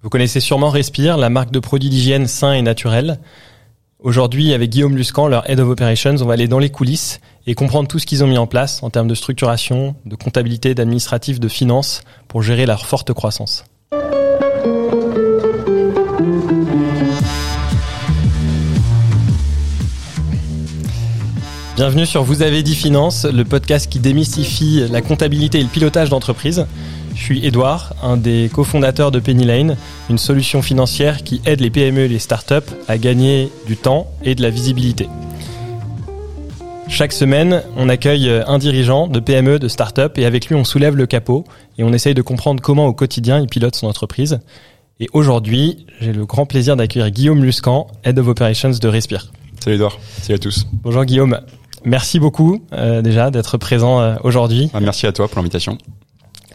Vous connaissez sûrement Respire, la marque de produits d'hygiène sains et naturels. Aujourd'hui, avec Guillaume Luscan, leur Head of Operations, on va aller dans les coulisses et comprendre tout ce qu'ils ont mis en place en termes de structuration, de comptabilité, d'administratif, de finance pour gérer leur forte croissance. Bienvenue sur Vous avez dit finance, le podcast qui démystifie la comptabilité et le pilotage d'entreprise. Je suis Edouard, un des cofondateurs de Penny Lane, une solution financière qui aide les PME et les startups à gagner du temps et de la visibilité. Chaque semaine, on accueille un dirigeant de PME, de start-up, et avec lui, on soulève le capot et on essaye de comprendre comment au quotidien il pilote son entreprise. Et aujourd'hui, j'ai le grand plaisir d'accueillir Guillaume Luscan, Head of Operations de Respire. Salut Edouard, salut à tous. Bonjour Guillaume, merci beaucoup euh, déjà d'être présent euh, aujourd'hui. Ah, merci à toi pour l'invitation.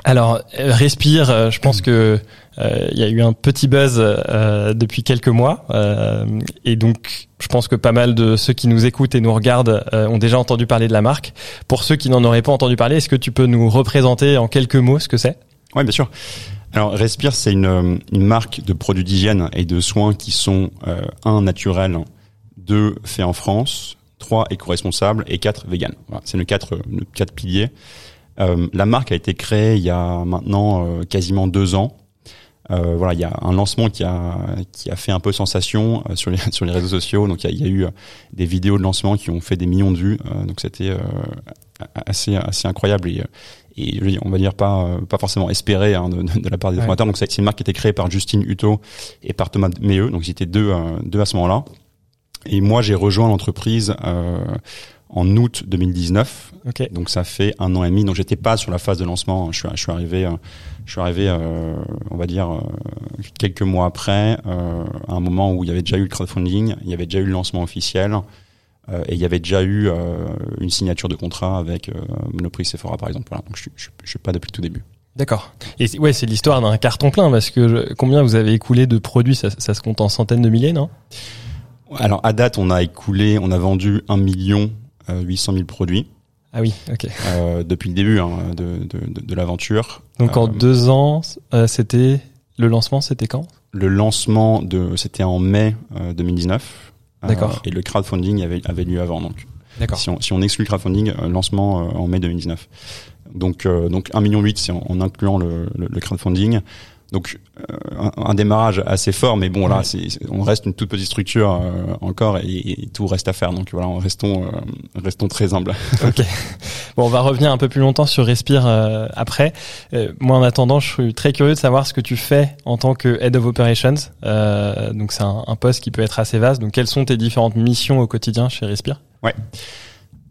Alors, euh, Respire, euh, je pense que euh, il y a eu un petit buzz depuis quelques mois, et donc je pense que pas mal de ceux qui nous écoutent et nous regardent ont déjà entendu parler de la marque. Pour ceux qui n'en auraient pas entendu parler, est-ce que tu peux nous représenter en quelques mots ce que c'est? Oui, bien sûr. Alors, Respire, c'est une, une, marque de produits d'hygiène et de soins qui sont un naturel, deux faits en France, trois éco-responsables et quatre vegan. Voilà, c'est nos quatre, nos quatre piliers. Euh, la marque a été créée il y a maintenant euh, quasiment deux ans. Euh, voilà, il y a un lancement qui a qui a fait un peu sensation sur les sur les réseaux sociaux. Donc il y a, y a, eu des vidéos de lancement qui ont fait des millions de vues. donc c'était assez assez incroyable et et on va dire pas pas forcément espéré hein, de, de, la part des fondateurs. Donc c'est une marque qui a été créée par Justine Hutto et par Thomas Meilleux. Donc ils étaient deux deux à ce moment-là. Et moi j'ai rejoint l'entreprise en août 2019. Okay. Donc ça fait un an et demi. Donc j'étais pas sur la phase de lancement. Je suis, je suis arrivé, je suis arrivé, euh, on va dire euh, quelques mois après, euh, à un moment où il y avait déjà eu le crowdfunding, il y avait déjà eu le lancement officiel. Euh, et il y avait déjà eu euh, une signature de contrat avec Monoprix Sephora par exemple. Voilà. Donc je, je, je suis pas depuis le tout début. D'accord. Et ouais, c'est l'histoire d'un carton plein parce que je, combien vous avez écoulé de produits? Ça, ça se compte en centaines de milliers, non? Alors à date, on a écoulé, on a vendu un million 800 000 produits. Ah oui, ok. Euh, depuis le début hein, de, de, de, de l'aventure. Donc en Euh, deux ans, euh, c'était le lancement, c'était quand? Le lancement de, c'était en mai euh, 2019. Euh, D'accord. et le crowdfunding avait, avait lieu avant. Donc, D'accord. si on, si on exclut le crowdfunding, euh, lancement euh, en mai 2019. Donc, euh, donc 1 million 8, c'est en, en incluant le, le, le crowdfunding. Donc euh, un, un, démarrage assez fort, mais bon là, Ouais. c'est, on reste une toute petite structure euh, encore et, et tout reste à faire. Donc voilà, restons, euh, restons très humbles. Ok. Bon, on va revenir un peu plus longtemps sur Respire euh, après. Euh, moi, en attendant, je suis très curieux de savoir ce que tu fais en tant que Head of Operations. Euh, donc, c'est un, un poste qui peut être assez vaste. Donc, quelles sont tes différentes missions au quotidien chez Respire?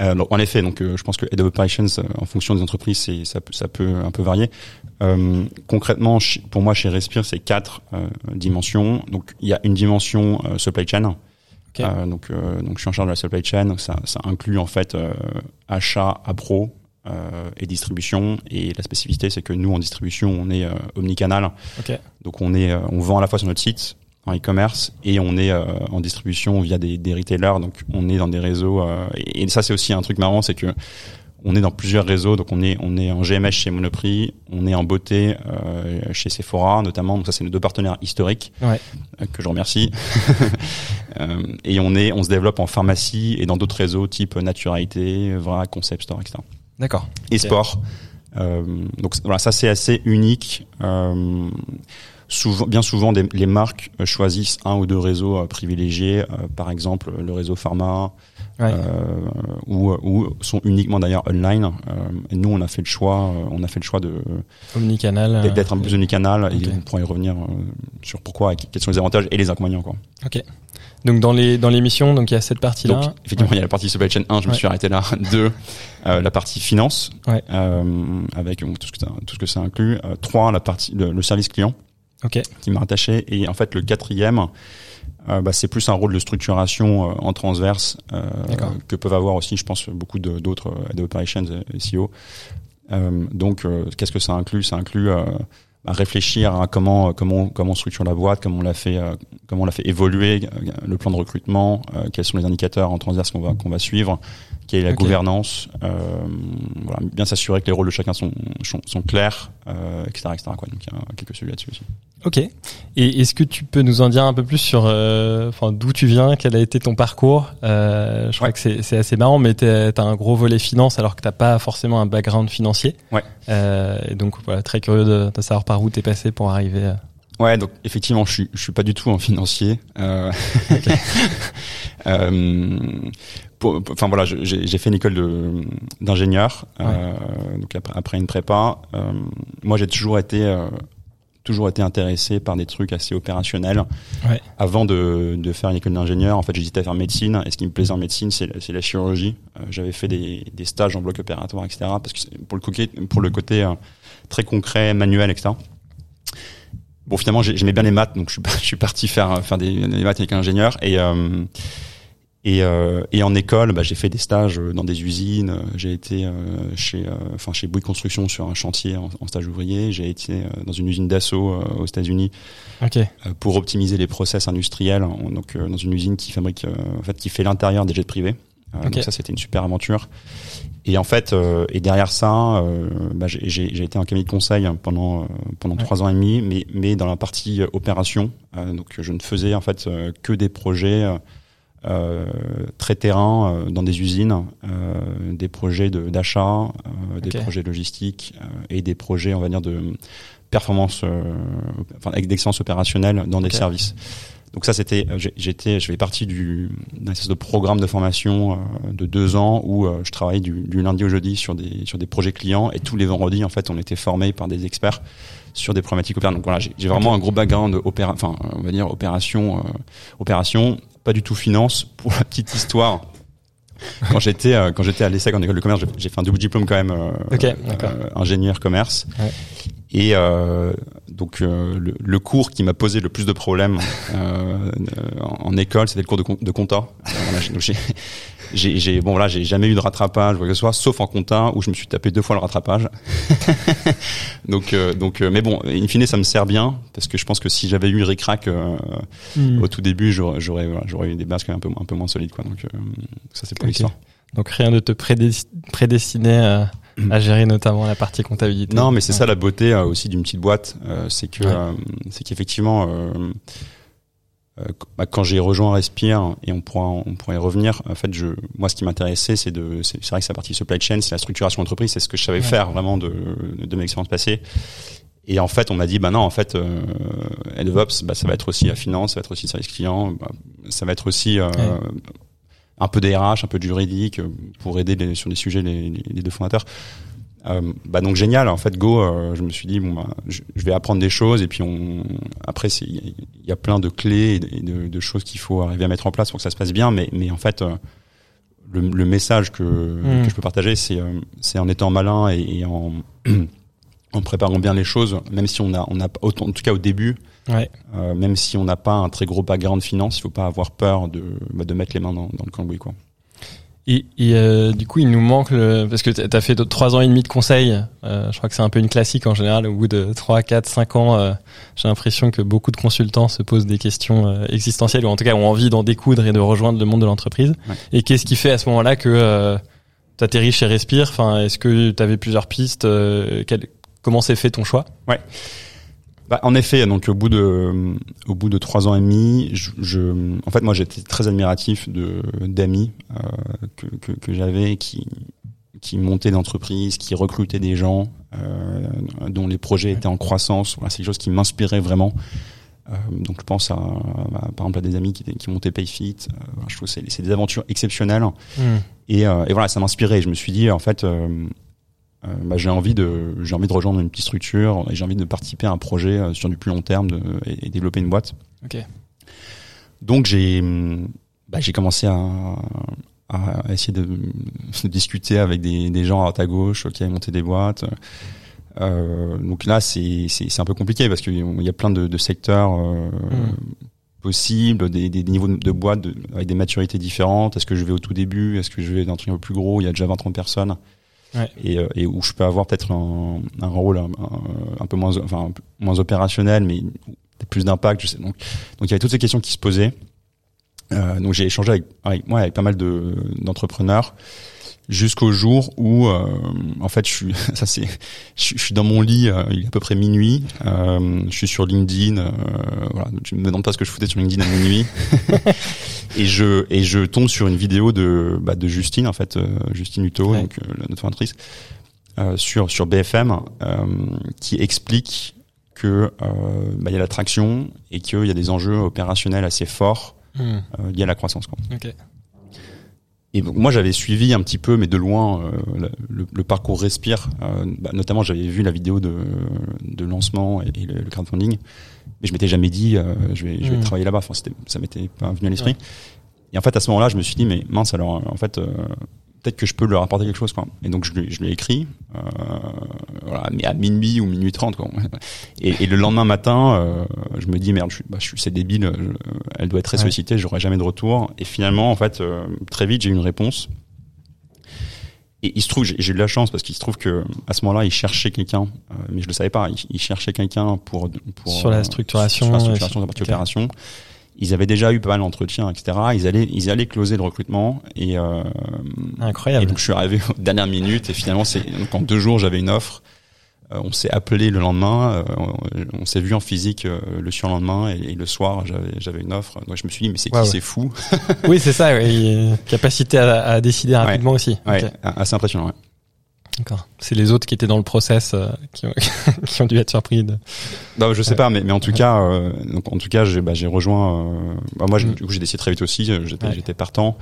Euh, donc, en effet, donc euh, je pense que Head of Operations, euh, en fonction des entreprises, c'est, ça, peut, ça peut un peu varier. Concrètement, pour moi, chez Respire, c'est quatre dimensions. Donc, il y a une dimension supply chain. Donc, donc, je suis en charge de la supply chain. Donc, ça, ça inclut en fait achat, appro et distribution. Et la spécificité, c'est que nous, en distribution, on est omnicanal. Donc, on est, on vend à la fois sur notre site en e-commerce et on est euh, en distribution via des, des retailers. Donc, on est dans des réseaux. euh, et, et ça, c'est aussi un truc marrant, c'est que on est dans plusieurs réseaux. Donc, on est, on est en GMS chez Monoprix, on est en beauté euh, chez Sephora, notamment. Donc, ça, c'est nos deux partenaires historiques Ouais. que je remercie. Et on est, on se développe en pharmacie et dans d'autres réseaux type Naturalité, Vrac, Concept Store, etc D'accord. et sport. Donc voilà, ça c'est assez unique. Souvent, bien souvent, des- les marques euh, choisissent un ou deux réseaux euh, privilégiés, euh, par exemple le réseau pharma, Ouais. ou, ou sont uniquement d'ailleurs online. Et nous, on a fait le choix, on a fait le choix de Omnicanal. d'être un peu plus omnicanal. ok. Et on pourra y revenir sur pourquoi, quels sont les avantages et les inconvénients. Quoi. Donc, dans les dans l'émission, donc il y a cette partie-là. Donc, effectivement, il y a la partie supply chain 1, je me suis arrêté là. 2, euh, la partie finance, Ouais. euh, avec tout, ce que ça, tout ce que ça inclut. 3, la partie, le, le service client, Ok. qui m'a rattaché. Et en fait, le quatrième, euh, bah, c'est plus un rôle de structuration euh, en transverse euh, que peuvent avoir aussi, je pense, beaucoup d'autres of operations et SEO. Donc, qu'est-ce que ça inclut? Ça inclut euh, bah, réfléchir à comment comment comment on structure la boîte, comment on l'a fait comment on l'a fait évoluer, le plan de recrutement, quels sont les indicateurs en transverse qu'on va qu'on va suivre, est la gouvernance, euh, voilà, bien s'assurer que les rôles de chacun sont sont, sont clairs, euh, etc., etc. Quoi. Donc il y a quelques sujets là-dessus aussi. Ok. Et est-ce que tu peux nous en dire un peu plus sur, euh, enfin, d'où tu viens, quel a été ton parcours euh, Je crois que c'est assez marrant, mais tu as un gros volet finance alors que t'as pas forcément un background financier. Ouais. Euh, et donc voilà, très curieux de, de savoir par où t'es passé pour arriver. À... Ouais, donc effectivement, je suis, je suis pas du tout un financier. Euh, euh, enfin voilà, j'ai fait une école d'ingénieur, euh, donc après, une prépa. Euh, moi, j'ai toujours été euh, toujours été intéressé par des trucs assez opérationnels. Ouais. Avant de, de, faire une école d'ingénieur, en fait, j'hésitais à faire médecine. Et ce qui me plaisait en médecine, c'est la chirurgie. J'avais fait des, des, stages en bloc opératoire, etc. Parce que pour le côté, pour le côté très concret, manuel, etc. Bon, finalement, j'aimais bien les maths, donc je suis, je suis parti faire faire des, des maths avec un ingénieur. Et et, euh, et, en école, bah, j'ai fait des stages dans des usines. J'ai été euh, chez, euh, enfin chez Bouygues Construction sur un chantier en, en stage ouvrier. J'ai été euh, dans une usine d'assaut euh, aux États-Unis okay. pour optimiser les process industriels. Donc dans une usine qui fabrique, en fait, qui fait l'intérieur des jets privés. Okay. Donc ça, c'était une super aventure. Et en fait, et derrière ça, bah, j'ai été en cabinet de conseil pendant pendant trois ans et demi, mais mais dans la partie opération. donc je ne faisais en fait que des projets. Euh, très terrain euh, dans des usines, euh, des projets d'achat, de, des projets logistiques et des projets, on va dire, de performance, enfin, avec d'excellence opérationnelle dans des services. Donc ça, c'était, j'étais, je fais partie du d'un espèce de programme de formation de deux ans où je travaillais du, du, lundi au jeudi sur des sur des projets clients et tous les vendredis, en fait, on était formés par des experts sur des problématiques opérationnelles. Donc voilà, j'ai vraiment un gros background opéra, enfin, on va dire opération, euh, opération, pas du tout finance. Pour la petite histoire, quand j'étais euh, quand j'étais à l'ESSEC en école de commerce, j'ai fait un double diplôme quand même, euh, okay, ingénieur commerce. Ouais. Et donc le, le, cours qui m'a posé le plus de problèmes en, en, école, c'était le cours de, de compta. j'ai bon voilà j'ai jamais eu de rattrapage quoi que ce soit sauf en compta où je me suis tapé deux fois le rattrapage donc euh, donc euh, mais bon in fine ça me sert bien parce que je pense que si j'avais eu ricrac euh, mm. au tout début j'aurais j'aurais voilà, eu des bases quand même un peu un peu moins solides quoi donc euh, ça c'est pour okay. l'histoire donc rien de te prédestiner à à gérer notamment la partie comptabilité. Non, mais c'est ouais. ça la beauté euh, aussi d'une petite boîte, euh, c'est que ouais. c'est qu'effectivement euh, bah, quand j'ai rejoint Respire et on pourra on pourrait y revenir en fait je moi ce qui m'intéressait c'est de c'est vrai que sa partie supply chain c'est la structuration d'entreprise c'est ce que je savais ouais. faire vraiment de de mes expériences passées et en fait on m'a dit bah non en fait euh, Ops bah ça va être aussi la finance ça va être aussi le service client bah, ça va être aussi euh, ouais. Un peu des RH un peu de juridique pour aider les, sur des sujets les, les deux fondateurs euh, bah donc génial en fait Go euh, je me suis dit bon bah, je, je, vais apprendre des choses et puis on après il y, a plein de clés et de, de choses qu'il faut arriver à mettre en place pour que ça se passe bien mais mais en fait euh, le, le, message que, mmh. que je peux partager c'est c'est en étant malin et, et en en préparant bien les choses même si on a on a en tout cas au début ouais. même si on n'a pas un très gros background finance il faut pas avoir peur de bah, de mettre les mains dans, dans le cambouis quoi et, et euh, du coup, il nous manque le parce que tu as fait trois ans et demi de conseil. Euh, je crois que c'est un peu une classique en général. Au bout de trois, quatre, cinq ans, euh, j'ai l'impression que beaucoup de consultants se posent des questions euh, existentielles ou en tout cas ont envie d'en découdre et de rejoindre le monde de l'entreprise. Ouais. Et qu'est-ce qui fait à ce moment-là que euh, tu atterris chez Respire? Enfin, est-ce que tu avais plusieurs pistes euh, quel, Comment s'est fait ton choix? Ouais. Bah, en effet, donc au bout de au bout de trois ans et demi, je, je en fait moi j'étais très admiratif de d'amis euh, que, que, que j'avais qui qui montaient d'entreprises, qui recrutaient des gens, euh, dont les projets étaient en croissance. Voilà, c'est quelque chose qui m'inspirait vraiment. Euh, donc je pense à, à, par exemple à des amis qui, qui montaient PayFit. Je trouve que c'est des aventures exceptionnelles. Mmh. Et, et, voilà, ça m'inspirait. Je me suis dit en fait euh, bah, j'ai envie de j'ai envie de rejoindre une petite structure et j'ai envie de participer à un projet euh, sur du plus long terme de, et, et, développer une boîte. Okay. Donc j'ai bah, j'ai commencé à, à essayer de, de, discuter avec des, des gens à droite à gauche qui avaient monté des boîtes. Euh, donc là c'est c'est un peu compliqué parce qu'il y a plein de, de secteurs euh, mmh. possibles, des, des, niveaux de boîtes avec des maturités différentes. Est-ce que je vais au tout début? Est-ce que je vais dans un truc un peu plus gros? Il y a déjà 20-30 personnes. Ouais. Et, euh, et, où je peux avoir peut-être un, un, rôle un, un, peu moins, enfin, moins opérationnel, mais plus d'impact. Je sais. Donc, donc il y avait toutes ces questions qui se posaient. Euh, donc j'ai échangé avec, avec moi avec pas mal de d'entrepreneurs jusqu'au jour où euh, en fait je suis ça c'est je, suis dans mon lit euh, il est à peu près minuit euh, je suis sur LinkedIn euh, voilà tu me demandes pas ce que je foutais sur LinkedIn à minuit et je et je tombe sur une vidéo de bah, de Justine en fait Justine Hutto Ouais. donc la notre fondatrice sur sur BFM qui explique que bah, il y a l'attraction et qu'il y a des enjeux opérationnels assez forts Hmm. liés à la croissance quoi. Ok. Et donc, moi, j'avais suivi un petit peu, mais de loin, euh, le, parcours Respire. Euh, bah, notamment, j'avais vu la vidéo de, de lancement et, et le, le crowdfunding, mais je m'étais jamais dit, euh, je vais, je vais Mm. travailler là-bas. Enfin, ça m'était pas venu à l'esprit. Et en fait, à ce moment-là, je me suis dit, mais mince, alors, en fait, euh, peut-être que je peux leur apporter quelque chose, quoi. Et donc, je, lui- je lui ai écrit, euh, voilà, mais à minuit ou minuit trente, quoi. Et, et le lendemain matin, euh, je me dis, merde, je suis, bah, je c'est débile, je- elle doit être très sollicitée, j'aurai jamais de retour. Et finalement, en fait, euh, très vite, j'ai eu une réponse. Et il se trouve, j'ai eu de la chance parce qu'il se trouve que à ce moment-là, il cherchait quelqu'un, euh, mais je le savais pas. Il, il cherchait quelqu'un pour, pour Sur la euh, structuration, sur la structuration de la partie opération. Ils avaient déjà eu pas mal d'entretiens, etc. Ils allaient, ils allaient closer le recrutement et, euh, et Incroyable. donc je suis arrivé aux dernières minutes et finalement c'est donc en deux jours j'avais une offre. Euh, on s'est appelé le lendemain, euh, on, s'est vu en physique euh, le surlendemain et, et le soir j'avais j'avais une offre. Donc je me suis dit mais c'est qui c'est fou. oui, c'est ça. et capacité à, à décider rapidement aussi. Ouais, assez impressionnant. Ouais. D'accord. C'est les autres qui étaient dans le process euh, qui, ont, qui ont dû être surpris. De... Non, je sais pas, mais, mais en tout cas, euh, donc en tout cas, j'ai bah, rejoint. euh, bah, moi, Mm. du coup, j'ai décidé très vite aussi. J'étais Ouais. partant,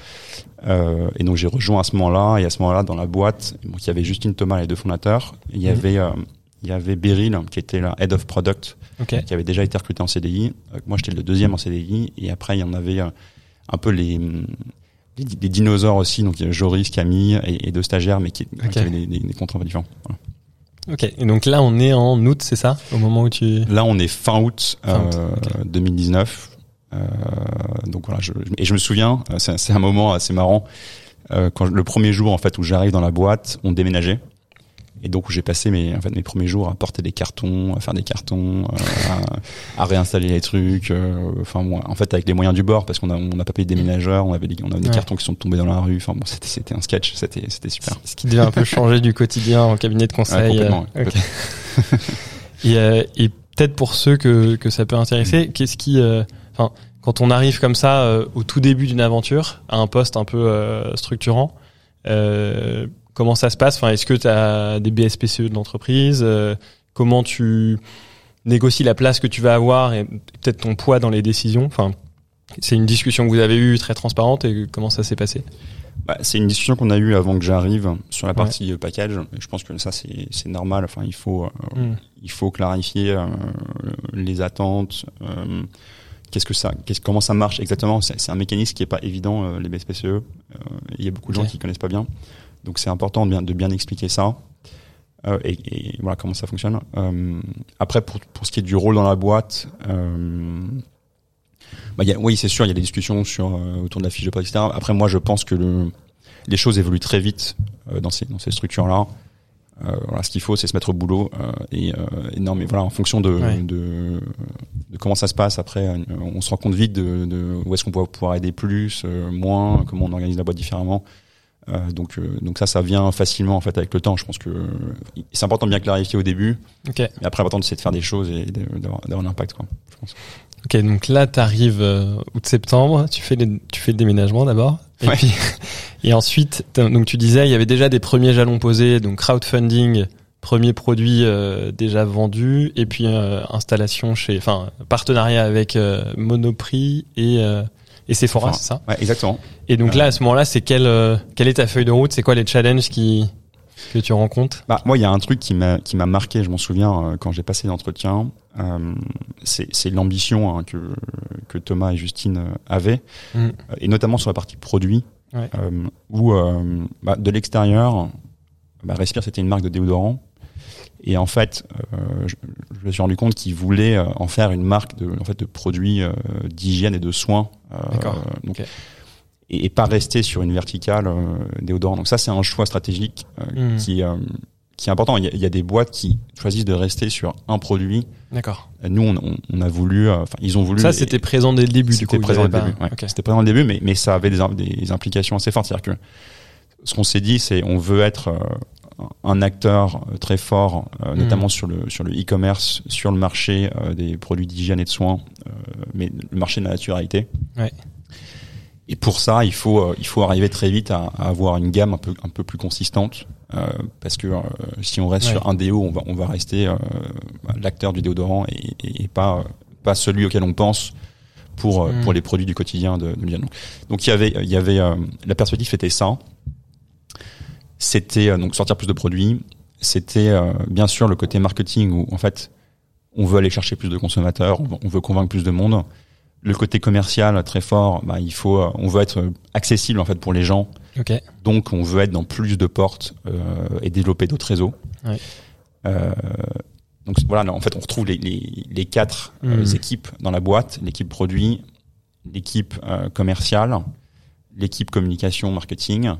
et donc j'ai rejoint à ce moment-là. Et à ce moment-là, dans la boîte, donc il y avait Justine Thomas, les deux fondateurs. Il y Mhm. avait il y avait Beryl qui était la head of product, qui avait déjà été recruté en CDI. Moi, j'étais le deuxième en CDI, et après, il y en avait un peu les les dinosaures aussi. Donc il y avait Joris, Camille et, et deux stagiaires, mais qui, avaient des, des, des contrats différents. Voilà. Ok. Et donc là, on est en août, c'est ça, au moment où tu. Là, on est fin août, Fin août, euh, ok. 2019. Euh, donc voilà, je, et je me souviens, euh, c'est un moment assez marrant. Euh, quand le premier jour en fait où j'arrive dans la boîte, on déménageait. Et donc j'ai passé mes en fait mes premiers jours à porter des cartons, à faire des cartons, euh, à, à réinstaller les trucs. euh, Enfin bon, en fait avec les moyens du bord parce qu'on a on n'a pas payé de déménageurs, on avait des, on avait des Ouais. cartons qui sont tombés dans la rue. Enfin bon, c'était c'était un sketch, c'était c'était super. Ce qui devait un peu changer du quotidien en cabinet de Ouais, conseil. complètement, euh, ouais. ok. Et, euh, et peut-être pour ceux que, que ça peut intéresser, qu'est-ce qui, euh, enfin, quand on arrive comme ça euh, au tout début d'une aventure, à un poste un peu structurant, comment ça se passe? Enfin, est-ce que tu as des BSPCE de l'entreprise? Euh, Comment tu négocies la place que tu vas avoir et peut-être ton poids dans les décisions? Enfin, c'est une discussion que vous avez eue très transparente et comment ça s'est passé? Bah, c'est une discussion qu'on a eue avant que j'arrive sur la Ouais. partie euh, package. Je pense que ça c'est normal. Enfin, il faut euh, Hmm. il faut clarifier euh, les attentes. euh, Qu'est-ce que ça, qu'est-ce, comment ça marche exactement? C'est un mécanisme qui est pas évident les BSPCE. Il y a beaucoup de gens qui connaissent pas bien, donc c'est important de bien, de bien expliquer ça euh, et, et voilà comment ça fonctionne. Euh, après, pour, pour ce qui est du rôle dans la boîte, euh, bah, y a, oui, c'est sûr, il y a des discussions sur euh, autour de la fiche de poste, etc. Après, moi, je pense que le, les choses évoluent très vite euh, dans ces dans ces structures-là. Euh, voilà, ce qu'il faut, c'est se mettre au boulot. euh, et, euh, et non, mais voilà, en fonction de, Ouais. de, de comment ça se passe, après, on se rend compte vite de, de où est-ce qu'on peut pouvoir aider plus, euh, moins, comment on organise la boîte différemment. Euh, donc, euh, donc ça, ça vient facilement en fait avec le temps. Je pense que euh, c'est important de bien clarifier au début, Ok. mais après, important c'est de faire des choses et d'avoir un impact. Quoi, je pense. Ok, donc là, tu arrives août-septembre, tu fais les, tu fais le déménagement d'abord, et Ouais. puis et ensuite, donc tu disais, il y avait déjà des premiers jalons posés, donc crowdfunding, premier produit déjà vendu, et puis installation chez, enfin partenariat avec Monoprix et et Sephora, Sephora. c'est ça? Ouais, exactement. Et donc là, à ce moment-là, c'est quelle euh, quelle est ta feuille de route? C'est quoi les challenges qui que tu rencontres? Bah, moi, il y a un truc qui m'a qui m'a marqué. Je m'en souviens euh, quand j'ai passé l'entretien. Euh, c'est c'est l'ambition hein, que que Thomas et Justine euh, avaient, Mm. et notamment sur la partie produit, Ouais. euh, où bah, de l'extérieur, bah, Respire c'était une marque de déodorant. Et en fait, euh, je, je me suis rendu compte qu'ils voulaient en faire une marque de, en fait, de produits euh, d'hygiène et de soins. Euh, donc. Et, et pas rester sur une verticale euh, déodorant. Donc ça, c'est un choix stratégique euh, Mm. qui, euh, qui est important. Il y, a, il y a des boîtes qui choisissent de rester sur un produit. D'accord. Nous, on, on, on a voulu, euh, enfin, ils ont voulu. Ça, c'était présent dès le début. C'était présent dès le début. ouais. C'était présent au début, mais, mais ça avait des, des implications assez fortes. C'est-à-dire que ce qu'on s'est dit, c'est on veut être euh, un acteur euh, très fort, euh, notamment sur le sur le e-commerce, sur le marché euh, des produits d'hygiène et de soins, euh, mais le marché de la naturalité. Ouais. Et pour ça, il faut euh, il faut arriver très vite à, à avoir une gamme un peu un peu plus consistante, euh, parce que euh, si on reste Ouais. sur un déo, on va on va rester euh, l'acteur du déodorant et, et, et pas pas celui auquel on pense pour euh, Mm. pour les produits du quotidien de, de. Donc, donc il y avait il y avait la perspective c'était ça. C'était donc sortir plus de produits. C'était bien sûr le côté marketing où en fait on veut aller chercher plus de consommateurs, on veut convaincre plus de monde. Le côté commercial très fort, bah, il faut, euh, on veut être accessible en fait pour les gens. Ok. Donc on veut être dans plus de portes euh, et développer d'autres réseaux. Ouais. Euh, donc voilà, là, en fait on retrouve les, les, les quatre euh, Mhm. équipes dans la boîte l'équipe produit, l'équipe euh, commerciale, l'équipe communication marketing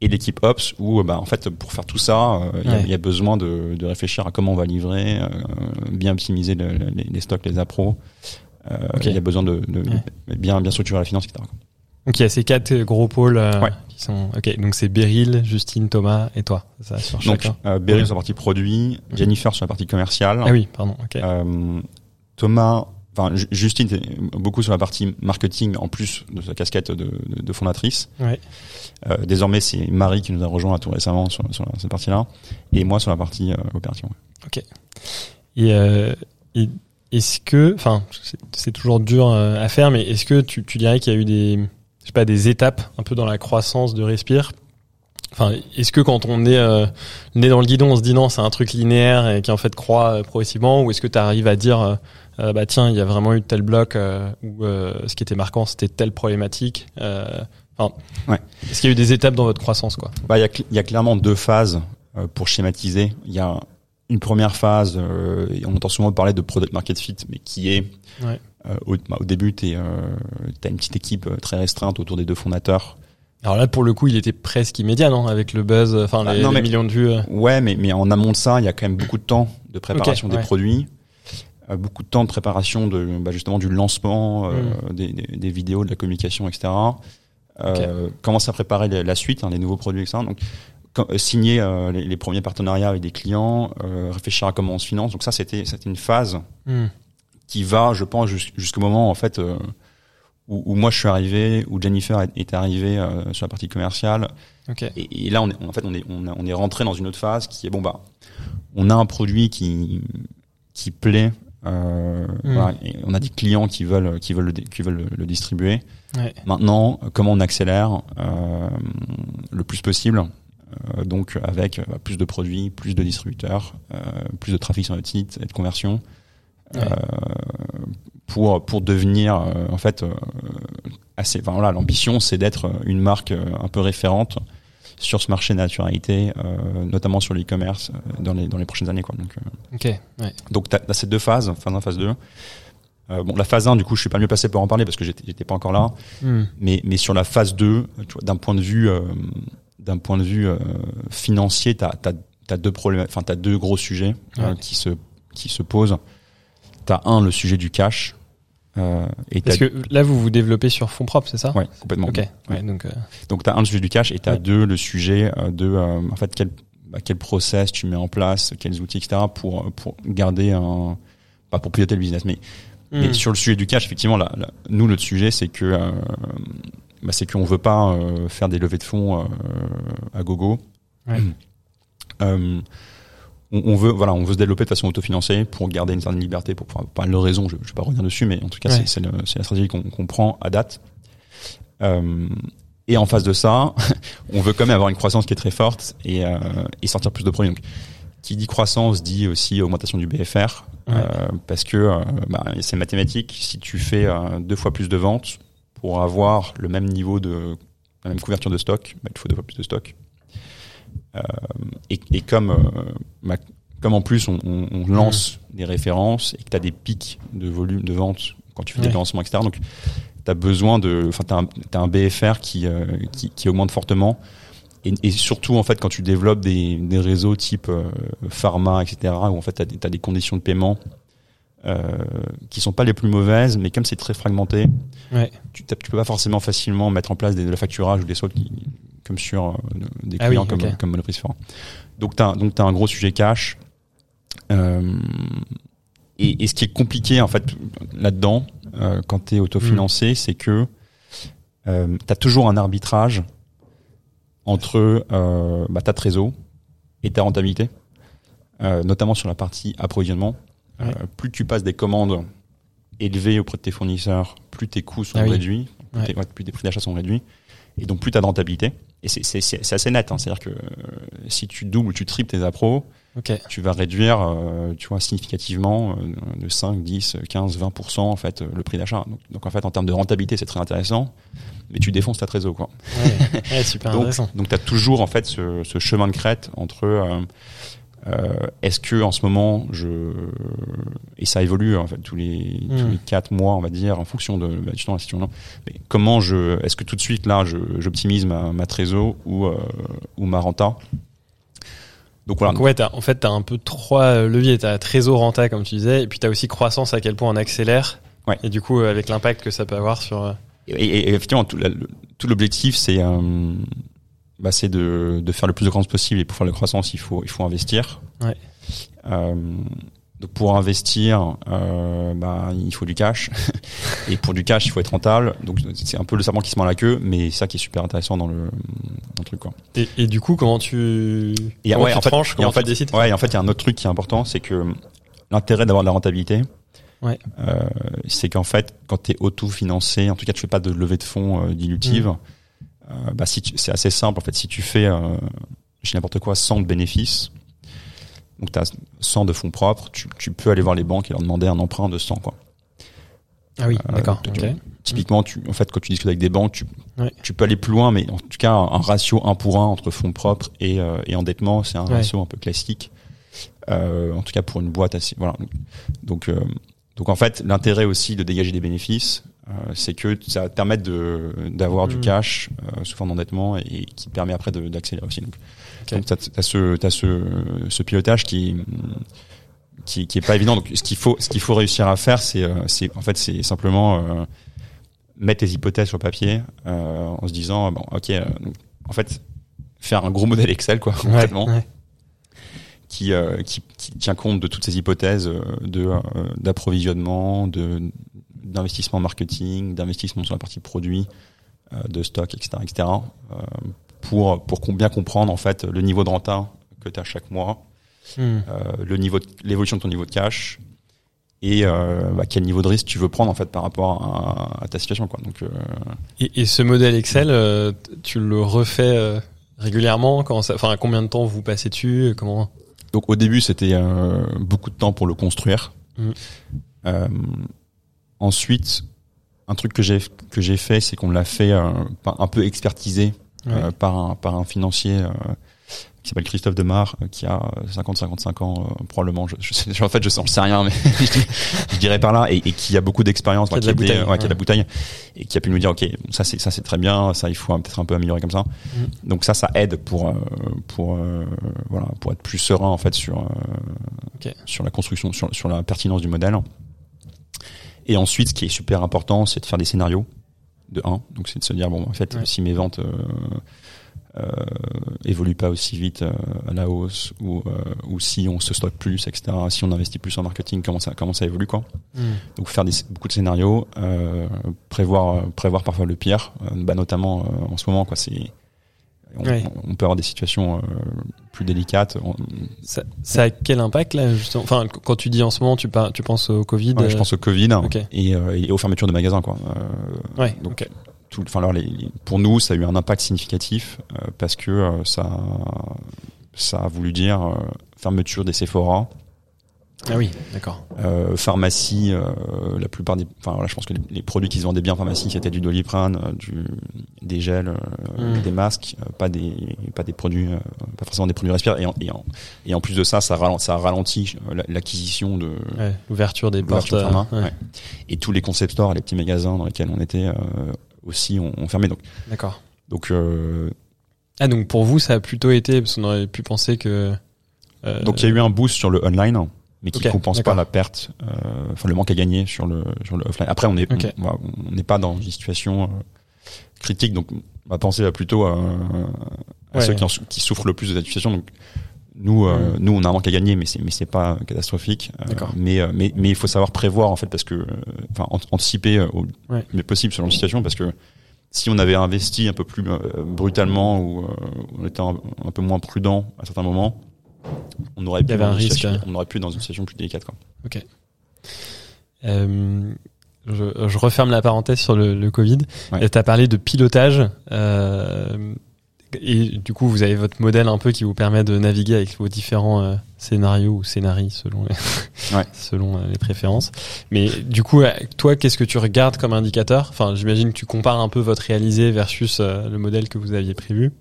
et l'équipe ops où bah, en fait pour faire tout ça il y a- Ouais. il y, a besoin de, de réfléchir à comment on va livrer, euh, bien optimiser le- le- les, les stocks, les appros. Euh, Ok. Il y a besoin de, de Ouais. bien bien structurer la finance, etc. Donc il y a ces quatre gros pôles euh, Ouais. qui sont. Ok. Donc c'est Beryl, Justine, Thomas et toi. Ça sur Donc, chacun. euh, Beryl Ouais. sur la partie produit, Jennifer sur la partie commerciale, Ah oui, pardon. Ok. euh, Thomas, enfin Ju- Justine beaucoup sur la partie marketing en plus de sa casquette de, de- de fondatrice. Ouais. Désormais, c'est Marie qui nous a rejoint tout récemment sur, sur cette partie-là, et moi sur la partie opération. Et, euh, et est-ce que, enfin, c'est- toujours dur euh, à faire, mais est-ce que tu, tu dirais qu'il y a eu des, je sais pas, des étapes un peu dans la croissance de Respire? Enfin, est-ce que quand on est euh, né dans le guidon, on se dit non, c'est un truc linéaire et qui en fait croît euh, progressivement, ou est-ce que tu arrives à dire, euh, bah tiens, il y a vraiment eu tel bloc euh, où euh, ce qui était marquant, c'était telle problématique. Euh, Enfin, Ouais. est-ce qu'il y a eu des étapes dans votre croissance, quoi? Bah, il y y a clairement deux phases euh, pour schématiser. Il y a une première phase, euh, et on entend souvent parler de product market fit, mais qui est Ouais. euh, au, bah, au début, tu as une petite équipe euh, très restreinte autour des deux fondateurs. Alors là, pour le coup, il était presque immédiat, non Avec le buzz, enfin Ah, les, millions de vues. euh. Ouais, mais, mais en amont de ça, il y a quand même beaucoup de temps de préparation des ouais. produits, euh, beaucoup de temps de préparation de bah, justement du lancement, euh, Mm. des, des, des vidéos, de la communication, etc. Euh, Commencer à préparer la, la suite, hein, les nouveaux produits, etc. Donc euh, signer euh, les, les premiers partenariats avec des clients, euh, réfléchir à comment on se finance. Donc ça, c'était une phase Hmm. qui va, je pense, jus- jusqu'au moment en fait euh, où, où moi je suis arrivé, où Jennifer est, est arrivée euh, sur la partie commerciale. Et, et là, on est, en fait, on est, on, a- on est rentré dans une autre phase qui est bon bah, on a un produit qui qui plaît. Euh, Mm. voilà, et on a des clients qui veulent qui veulent le, dé- qui veulent le, le distribuer. Ouais. Maintenant, euh, comment on accélère euh, le plus possible? euh, Donc avec euh, plus de produits, plus de distributeurs, euh, plus de trafic sur notre site et de conversion. Ouais. Euh, pour pour devenir euh, en fait euh, assez enfin voilà l'ambition c'est d'être une marque euh, un peu référente sur ce marché de naturalité euh, notamment sur l'e-commerce euh, dans les dans les prochaines années quoi donc euh. Ouais. donc t'as as ces deux phases phase 1 phase 2 euh, bon la phase 1 du coup je suis pas mieux passé pour en parler parce que j'étais pas encore là Hmm. mais mais sur la phase 2 tu vois, d'un point de vue euh, d'un point de vue euh, financier t'as t'as t'as deux problèmes enfin t'as deux gros sujets euh, Ouais. qui se qui se posent t'as un le sujet du cash euh, et Parce que là, vous vous développez sur fonds propres, c'est ça ouais complètement Ok. Ouais. Donc. euh, donc t'as un le sujet du cash et t'as Ouais. deux le sujet de euh, en fait quel bah, quel process tu mets en place quels outils etc pour pour garder un pas pour piloter le business mais hmm. Sur le sujet du cash, effectivement, là, là, nous, notre sujet, c'est que bah, c'est qu'on veut pas euh, faire des levées de fonds euh, à gogo. Ouais. Euh, on, on veut, voilà, on veut se développer de façon autofinancée pour garder une certaine liberté, pour pouvoir, pas de raison, je, je vais pas revenir dessus, mais en tout cas, Ouais. c'est- la stratégie qu'on prend à date. Et en face de ça, on veut quand même avoir une croissance qui est très forte et, euh, et sortir plus de produits. Donc, qui dit croissance dit aussi augmentation du BFR, Ouais. euh, parce que euh, bah, c'est mathématique. Si tu fais deux fois plus de ventes pour avoir le même niveau de la même couverture de stock, bah, il faut deux fois plus de stock. Euh, et, et comme euh, bah, comme en plus on, on- on lance des références et que tu as des pics de volume de vente quand tu fais Ouais. des lancements etc. Donc tu as besoin de enfin tu as, un BFR qui, euh, qui qui augmente fortement et, et surtout en fait quand tu développes des, des réseaux type pharma etc où en fait tu as, des- conditions de paiement qui sont pas les plus mauvaises mais comme c'est très fragmenté Ouais. tu, tu peux pas forcément facilement mettre en place des, de la facturage ou des soldes qui, comme sur euh, des Ah clients comme, comme Monoprix Sephora. Donc t'as donc t'as un gros sujet cash. Euh, et, et ce qui est compliqué en fait là-dedans, euh, quand t'es autofinancé, c'est que euh, t'as toujours un arbitrage entre euh, bah, ta trésor et ta rentabilité, euh, notamment sur la partie approvisionnement. Euh, plus tu passes des commandes élevées auprès de tes fournisseurs, plus tes coûts sont Ah oui. réduits, plus, Ouais. tes, ouais, plus tes prix d'achat sont réduits, et donc plus de rentabilité. Et c'est- assez net, hein. c'est-à-dire que euh, si tu doubles ou tu triples tes appros, tu vas réduire, euh, tu vois, significativement de 5, 10, 15, 20% en fait le prix d'achat. Donc, donc en fait en termes de rentabilité c'est très intéressant, mais tu défonces ta trésor quoi. Super Donc, intéressant. donc tu as toujours en fait ce, ce chemin de crête entre euh, est-ce que en ce moment je et ça évolue en fait tous les Mm. tous les quatre mois on va dire en fonction de bah, justement la situation mais comment je est-ce que tout de suite là je j'optimise ma ma trésor ou euh, ou ma renta? Donc voilà Donc ouais, en fait, tu as un peu trois euh, leviers. Tu as trésor renta, comme tu disais, et puis tu as aussi croissance, à quel point on accélère. Ouais. Et du coup, avec l'impact que ça peut avoir sur... Et, et- et effectivement, tout, l'objectif, c'est euh, bah, c'est de, de faire le plus de croissance possible. Et pour faire la croissance, il faut, il faut investir. Ouais. Euh, donc pour investir, euh, bah, il faut du cash. et pour du cash, il faut être rentable. Donc c'est un peu le serpent qui se mord la queue, mais c'est ça qui est super intéressant dans le, dans le truc. Quoi. Et, et du coup, comment tu, Et comment ouais, tu en tranches, comment en fait, tu décides Ouais, et en fait, il y a un autre truc qui est important, c'est que l'intérêt d'avoir de la rentabilité, Ouais. euh, c'est qu'en fait, quand tu es auto-financé, en tout cas, tu fais pas de levée de fonds euh, dilutive. Mm. Euh, bah, si c'est assez simple. En fait, si tu fais, je n'importe quoi, 100 de bénéfices, donc tu as 100 de fonds propres, tu, tu peux aller voir les banques et leur demander un emprunt de 100. Quoi. Ah oui, Euh, d'accord. Typiquement, tu, en fait, quand tu discutes avec des banques, tu, Ouais. tu peux aller plus loin, mais en tout cas, un, ratio 1 pour 1 entre fonds propres et, euh, et endettement, c'est un Ouais. ratio un peu classique. Euh, en tout cas, pour une boîte assez. Voilà. Donc, donc en fait, l'intérêt aussi de dégager des bénéfices, c'est que ça te permettre de d'avoir du Mm. cash euh, sous forme d'endettement et, et qui te permet après d'accélérer aussi. Donc, Ok. donc t'as, t'as ce t'as ce ce pilotage qui qui, qui est pas évident. Donc, ce qu'il faut, ce qu'il faut réussir à faire, c'est, euh, c'est, en fait, c'est simplement euh, mettre les hypothèses sur papier euh, en se disant, bon, ok, euh, donc, en fait, faire un gros modèle Excel, quoi, Ouais, ouais. qui, euh, qui, qui tient compte de toutes ces hypothèses euh, de euh, d'approvisionnement, de d'investissement marketing, d'investissement sur la partie produit, euh, de stock, etc., etc. euh, pour pour bien comprendre en fait le niveau de renta que tu as chaque mois Hmm. euh, le niveau, l'évolution de ton niveau de cash et euh, bah, quel niveau de risque tu veux prendre en fait par rapport à, à ta situation quoi. Donc euh, Et, et ce modèle Excel, euh, tu le refais régulièrement? Comment ça, enfin, combien de temps vous passez dessus Comment? Donc au début c'était beaucoup de temps pour le construire. Mm. Ensuite un truc que j'ai que j'ai fait c'est qu'on l'a fait euh, un peu expertisé euh, par un par un financier euh, qui s'appelle Christophe Demar euh, qui a 50 55 ans probablement. Je, je sais, en fait je sais, sais rien mais je, dirais par là et, et qui a beaucoup d'expérience Qui a de la bouteille, ouais, qui a de ouais. la bouteille et qui a pu nous dire ok ça c'est ça c'est très bien ça il faut peut-être un peu améliorer comme ça. Mm. donc ça ça aide pour pour voilà pour être plus serein en fait sur sur la construction sur sur la pertinence du modèle et ensuite ce qui est super important c'est de faire des scénarios de 1 donc c'est de se dire bon en fait Ouais. si mes ventes euh, euh, évoluent pas aussi vite euh, à la hausse ou euh, ou si on se stocke plus etc si on investit plus en marketing comment ça comment ça évolue quoi Hmm. donc faire des, beaucoup de scénarios euh, prévoir prévoir parfois le pire bah notamment euh, en ce moment quoi c'est on, Ouais. on peut avoir des situations euh, plus délicates Ça, ça a quel impact là justement? Enfin, qu- quand tu dis en ce moment, tu, par- tu penses au Covid ouais, je euh, pense au Covid et, euh, et aux fermetures de magasins quoi Euh, Ouais. donc ok. tout, enfin alors les, les- pour nous ça a eu un impact significatif euh, parce que euh, ça ça a voulu dire euh, fermeture des Sephora Ah oui, d'accord. Euh, pharmacie, euh, la plupart des, enfin voilà, je pense que les, les produits qui se vendaient bien en pharmacie, c'était du doliprane, euh, du, des gels, euh, Mm. des masques, pas des, pas des produits, pas forcément des produits respiratoires. Et en, et en, et en plus de ça, ça ralentit, ça ralentit la- l'acquisition de Ouais, L'ouverture des portes. l'ouverture de pharma. ouais. ouais. Et tous les concept stores, les petits magasins dans lesquels on était aussi ont, fermé. Donc, D'accord. donc, Ah donc pour vous, ça a plutôt été parce qu'on aurait pu penser que. donc il y a eu un boost sur le online mais qui Ok, compense d'accord. pas la perte, euh, enfin le manque à gagner sur le sur le offline. Après, on est Ok. on- on n'est pas dans une situation euh, critique. Donc ma pensée va plutôt à, à Ouais, ceux qui, en sou- qui souffrent le plus de cette situation. Donc nous, euh, Mm. nous, on a un manque à gagner, mais c'est mais c'est pas catastrophique. Euh, mais mais mais il faut savoir prévoir en fait parce que enfin an- anticiper au Ouais. mieux possible selon la situation parce que si on avait investi un peu plus brutalement ou euh, on était un, un peu moins prudent à certains moments, on aurait pu un une risque, situation- hein. on aurait pu dans une situation plus délicate. Quoi. Euh, je, je referme la parenthèse sur le, le Covid. Ouais. Tu as parlé de pilotage. euh, et du coup, vous avez votre modèle un peu qui vous permet de naviguer avec vos différents euh, scénarios ou scénarii selon les, Ouais. selon les préférences. Mais du coup, toi, qu'est-ce que tu regardes comme indicateur? Enfin, j'imagine que tu compares un peu votre réalisé versus euh, le modèle que vous aviez prévu.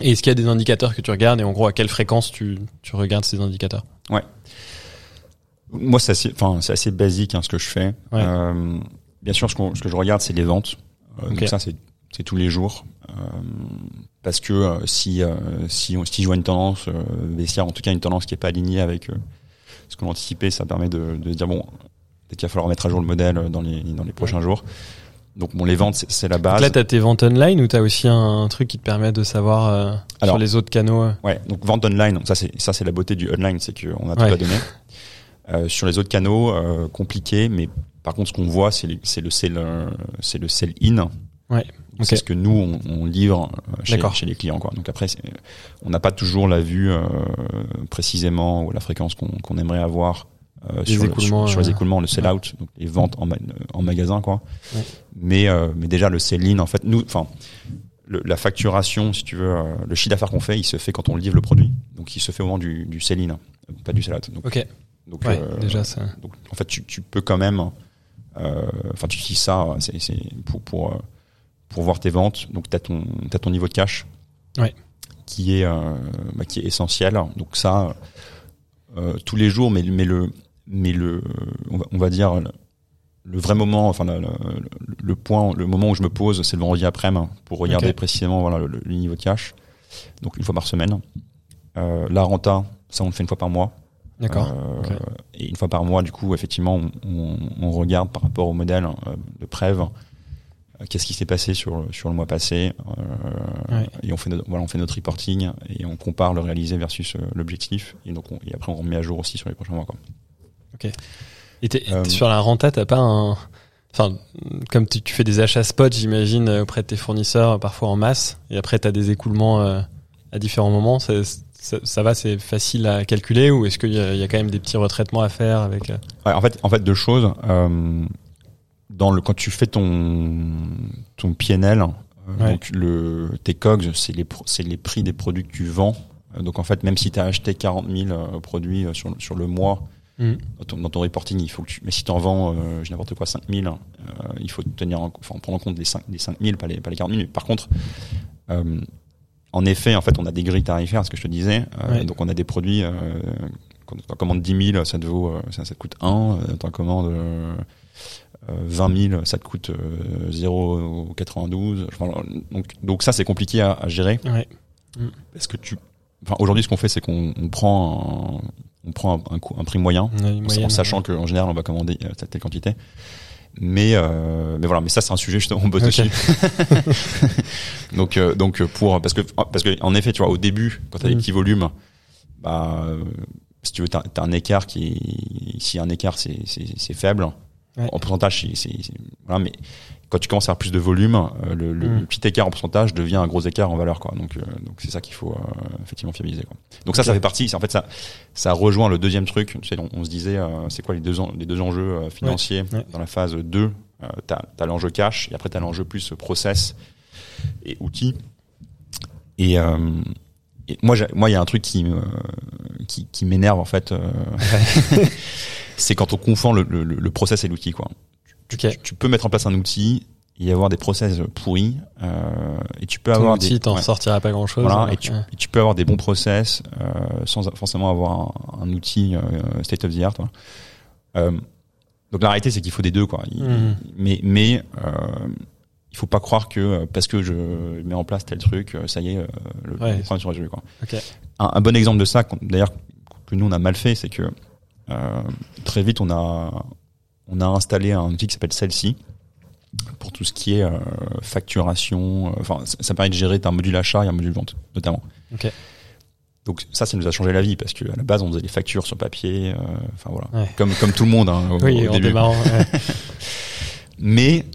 Et est-ce qu'il y a des indicateurs que tu regardes et en gros à quelle fréquence tu, tu regardes ces indicateurs? Moi, c'est assez, enfin, c'est assez basique hein, ce que je fais. Ouais. Euh, bien sûr, ce, que je regarde, c'est les ventes. Euh. Donc ça, c'est tous les jours. Euh, parce que si si on si je vois une tendance baissière, en tout cas une tendance qui est pas alignée avec ce qu'on anticipait, ça permet de, de se dire bon, peut-être qu'il va falloir mettre à jour le modèle dans les dans les prochains jours. Donc bon, les ventes, c'est- la Donc base. Là, tu as tes ventes online ou tu as aussi un, truc qui te permet de savoir euh, Alors- sur les autres canaux euh, Ouais, donc vente online, donc ça c'est ça c'est la beauté du online, c'est qu'on a tout Ouais. à donner. Euh, sur les autres canaux, euh, compliqué, mais par contre ce qu'on voit c'est le sell euh, c'est le sell in. Ouais, ok. C'est ce que nous on, on livre euh, chez, chez les clients quoi. Donc après on n'a pas toujours la vue euh, précisément ou la fréquence qu'on qu'on aimerait avoir euh, sur, écoulements, sur, sur les euh, écoulements, le sell out, donc les ventes en, ma- en magasin quoi. Ouais. Mais euh, mais déjà le sell in en fait nous enfin la facturation, si tu veux, euh, le chiffre d'affaires qu'on fait, il se fait quand on livre le produit. Donc, il se fait au moment du, du sell-in, euh, pas du sell-out. Donc, Ok, donc, ouais, déjà ça. donc, en fait, tu, tu peux quand même, enfin, tu utilises ça, c'est, c'est pour, pour, pour voir tes ventes. Donc, t'as ton, t'as ton niveau de cash, Ouais. qui est, bah, qui est essentiel. Donc, ça, tous les jours, mais, mais le, mais le, on va, on va dire, le vrai moment, enfin le, le- le point, le moment où je me pose, c'est le vendredi après-midi pour regarder précisément, voilà le, le niveau de cash. Donc une fois par semaine. Euh, la renta, ça on le fait une fois par mois. D'accord. Euh. Et une fois par mois, du coup, effectivement, on, on- on regarde par rapport au modèle euh, de Prève, qu'est-ce qui s'est passé sur le- sur le mois passé, Ouais. et on fait notre, voilà, on fait notre reporting et on compare le réalisé versus l'objectif. Et donc on- et après on remet à jour aussi sur les prochains mois. Quoi. Et t'es- euh, sur la renta, t'as pas un. Enfin, comme tu, tu fais des achats spot, j'imagine, euh, auprès de tes fournisseurs, euh, parfois en masse, et après t'as des écoulements euh, à différents moments. Ça, ça, ça va, c'est facile à calculer, ou est-ce qu'il y, y a quand même des petits retraitements à faire avec. Ouais, en fait, en fait, deux choses. Dans le quand tu fais ton ton PNL, Ouais. donc le tes COGS, c'est les c'est les prix des produits que tu vends. Donc en fait, même si tu as acheté 40 000 euh, produits sur sur le mois, Mhm. dans, ton, dans ton reporting, il faut que tu. Mais si tu en vends, euh, j'ai n'importe quoi, 5 000, euh, il faut tenir, en, enfin, prendre en compte les 5 les 5 000, pas les pas les 40 000. Par contre. Euh, en effet, en fait, on a des grilles tarifaires, ce que je te disais. Euh, Ouais. Donc, on a des produits. Euh, quand tu en commandes 10 000, ça te vaut, euh, ça, ça te coûte 1. Tu en commandes euh, euh, 20 000, ça te coûte euh, 0,92. Enfin, donc, donc ça, c'est compliqué à, à gérer Ouais. parce que tu. Enfin, aujourd'hui, ce qu'on fait, c'est qu'on on prend un, on prend un, un, coût- un prix moyen, en- moyenne, en sachant qu'en général, on va commander euh, telle, telle quantité. Mais euh, mais voilà, mais ça c'est un sujet justement on bosse dessus. donc euh, donc pour parce que parce que en effet, tu vois, au début, quand tu as des Mhm. petits volumes, bah si tu veux, t'as as un écart qui si un écart c'est c'est faible Ouais. en pourcentage, c'est- voilà, mais quand tu commences à avoir plus de volume, euh, le, le- le petit écart en pourcentage devient un gros écart en valeur, quoi. Donc euh, donc c'est ça qu'il faut euh, effectivement fiabiliser, quoi. Donc ça, ça fait partie. En fait, ça ça rejoint le deuxième truc. Tu sais, on, on se disait, euh, c'est quoi les deux en- les deux enjeux euh, financiers ouais. dans la phase 2 euh, T'as as, l'enjeu cash et après t'as l'enjeu plus process et outils. Et, euh, et moi, moi, il y a un truc qui me qui, qui m'énerve en fait. c'est quand on confond le, le, le process et l'outil, quoi. Tu, tu peux mettre en place un outil et y avoir des process pourris euh, et tu peux Ton avoir outil, des t'en ouais. sortira pas grand chose. Voilà, et tu, et tu peux avoir des bons process euh, sans forcément avoir un, un outil euh, state of the art. quoi. Euh, donc la réalité, c'est qu'il faut des deux, quoi. Il- Mhm. Mais mais euh, il faut pas croire que euh, parce que je mets en place tel truc, ça y est, le, Ouais. le problème sera résolu. Quoi. Un, un bon exemple de ça, d'ailleurs que nous on a mal fait, c'est que euh, très vite on a on a installé un outil qui s'appelle Celsi pour, tout ce qui est euh, facturation. euh, Enfin, ça, ça permet de gérer un module achat et un module vente, notamment. Donc ça, ça nous a changé la vie parce que à la base, on faisait les factures sur papier. euh, Enfin voilà, Ouais. comme comme tout le monde hein, au, Oui, au début. démarrant. ouais. Mais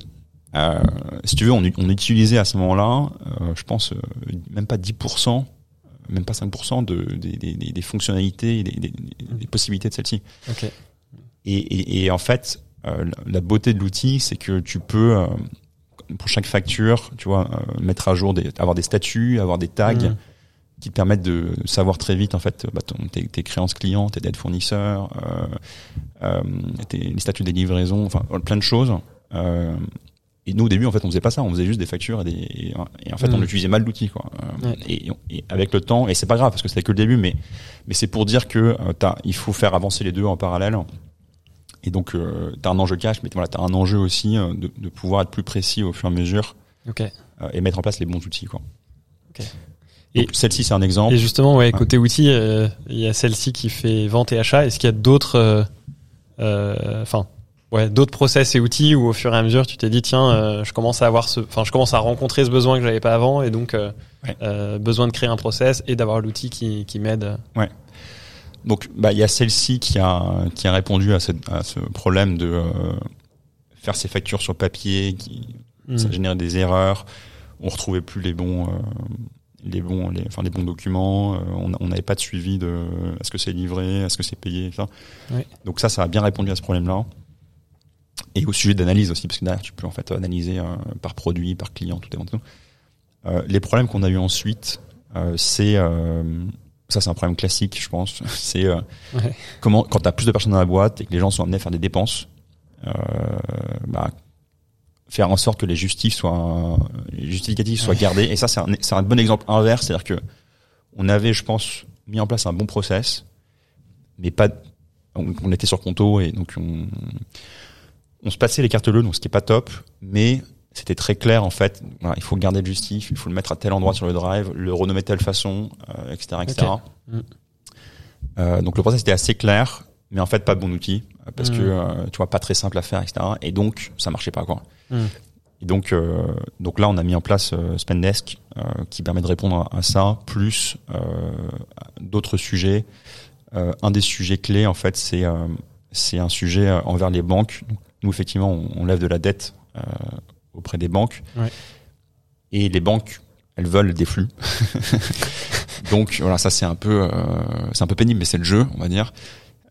euh, si tu veux, on, on utilisait à ce moment-là, euh, je pense, euh, même pas 10%, même pas 5% de, des, des, des- des fonctionnalités des, des, des possibilités de celle-ci. Et, et, et en fait, la- la beauté de l'outil, c'est que tu peux, euh, pour chaque facture, tu vois, euh, mettre à jour, des, avoir des statuts, avoir des tags Mhm. qui te permettent de savoir très vite en fait bah, ton, tes, tes créances clients, tes dettes fournisseurs, euh, euh, tes, les statuts des livraisons, enfin plein de choses. Euh, et nous au début en fait on faisait pas ça, on faisait juste des factures et, des, et, et en fait on utilisait mal l'outil quoi. Euh, Ouais. et, et avec le temps et c'est pas grave parce que c'était que le début, mais mais c'est pour dire que euh, t'as, il faut faire avancer les deux en parallèle. Et donc euh, t'as un enjeu cash, mais voilà t'as un enjeu aussi euh, de, de pouvoir être plus précis au fur et à mesure euh, et mettre en place les bons outils quoi. Donc, celle-ci c'est un exemple. Et justement, ouais, côté outils, euh, il y a celle-ci qui fait vente et achat. Est-ce qu'il y a d'autres, enfin, ouais, d'autres process et outils où au fur et à mesure tu t'es dit tiens, je commence à avoir ce, enfin, je commence à rencontrer ce besoin que j'avais pas avant et donc Ouais. besoin de créer un process et d'avoir l'outil qui, qui m'aide. Donc, bah, il y a celle-ci qui a qui a répondu à, cette, à ce problème de euh, faire ses factures sur papier, qui ça Hmm. générait des erreurs. On retrouvait plus les bons euh, les bons les, enfin les bons documents. euh, on n'avait pas de suivi de est-ce que c'est livré, est-ce que c'est payé, etc. Donc ça, ça a bien répondu à ce problème-là. Et au sujet d'analyse aussi, parce que derrière, tu peux en fait analyser par produit, par client, tout est tout. Les problèmes qu'on a eu ensuite, c'est ça, c'est un problème classique, je pense. C'est euh, Ouais. comment, quand tu as plus de personnes dans la boîte et que les gens sont amenés à faire des dépenses, euh, bah, faire en sorte que les justifs soient, les justificatifs soient Ouais. gardés. Et ça, c'est un, c'est un bon exemple inverse, c'est-à-dire que on avait, je pense, mis en place un bon process, mais pas, on, on était sur Conto et donc on, on se passait les cartes bleues, donc ce qui est pas top, mais c'était très clair en fait. Voilà, il faut garder le justif, il faut le mettre à tel endroit sur le drive, le renommer de telle façon, euh, etc., etc. Ok. Mm. Euh, donc le process était assez clair, mais en fait pas bon outil euh, parce Mm. que euh, tu vois pas très simple à faire, etc. Et donc ça marchait pas quoi. Mm. Et donc euh, donc là on a mis en place euh, Spendesk euh, qui permet de répondre à, à ça, plus euh, d'autres sujets. Euh, un des sujets clés en fait c'est euh, c'est un sujet euh, envers les banques. Donc, nous effectivement on, on lève de la dette euh, auprès des banques Ouais. et les banques elles veulent des flux. donc voilà ça c'est un peu euh, c'est un peu pénible mais c'est le jeu on va dire.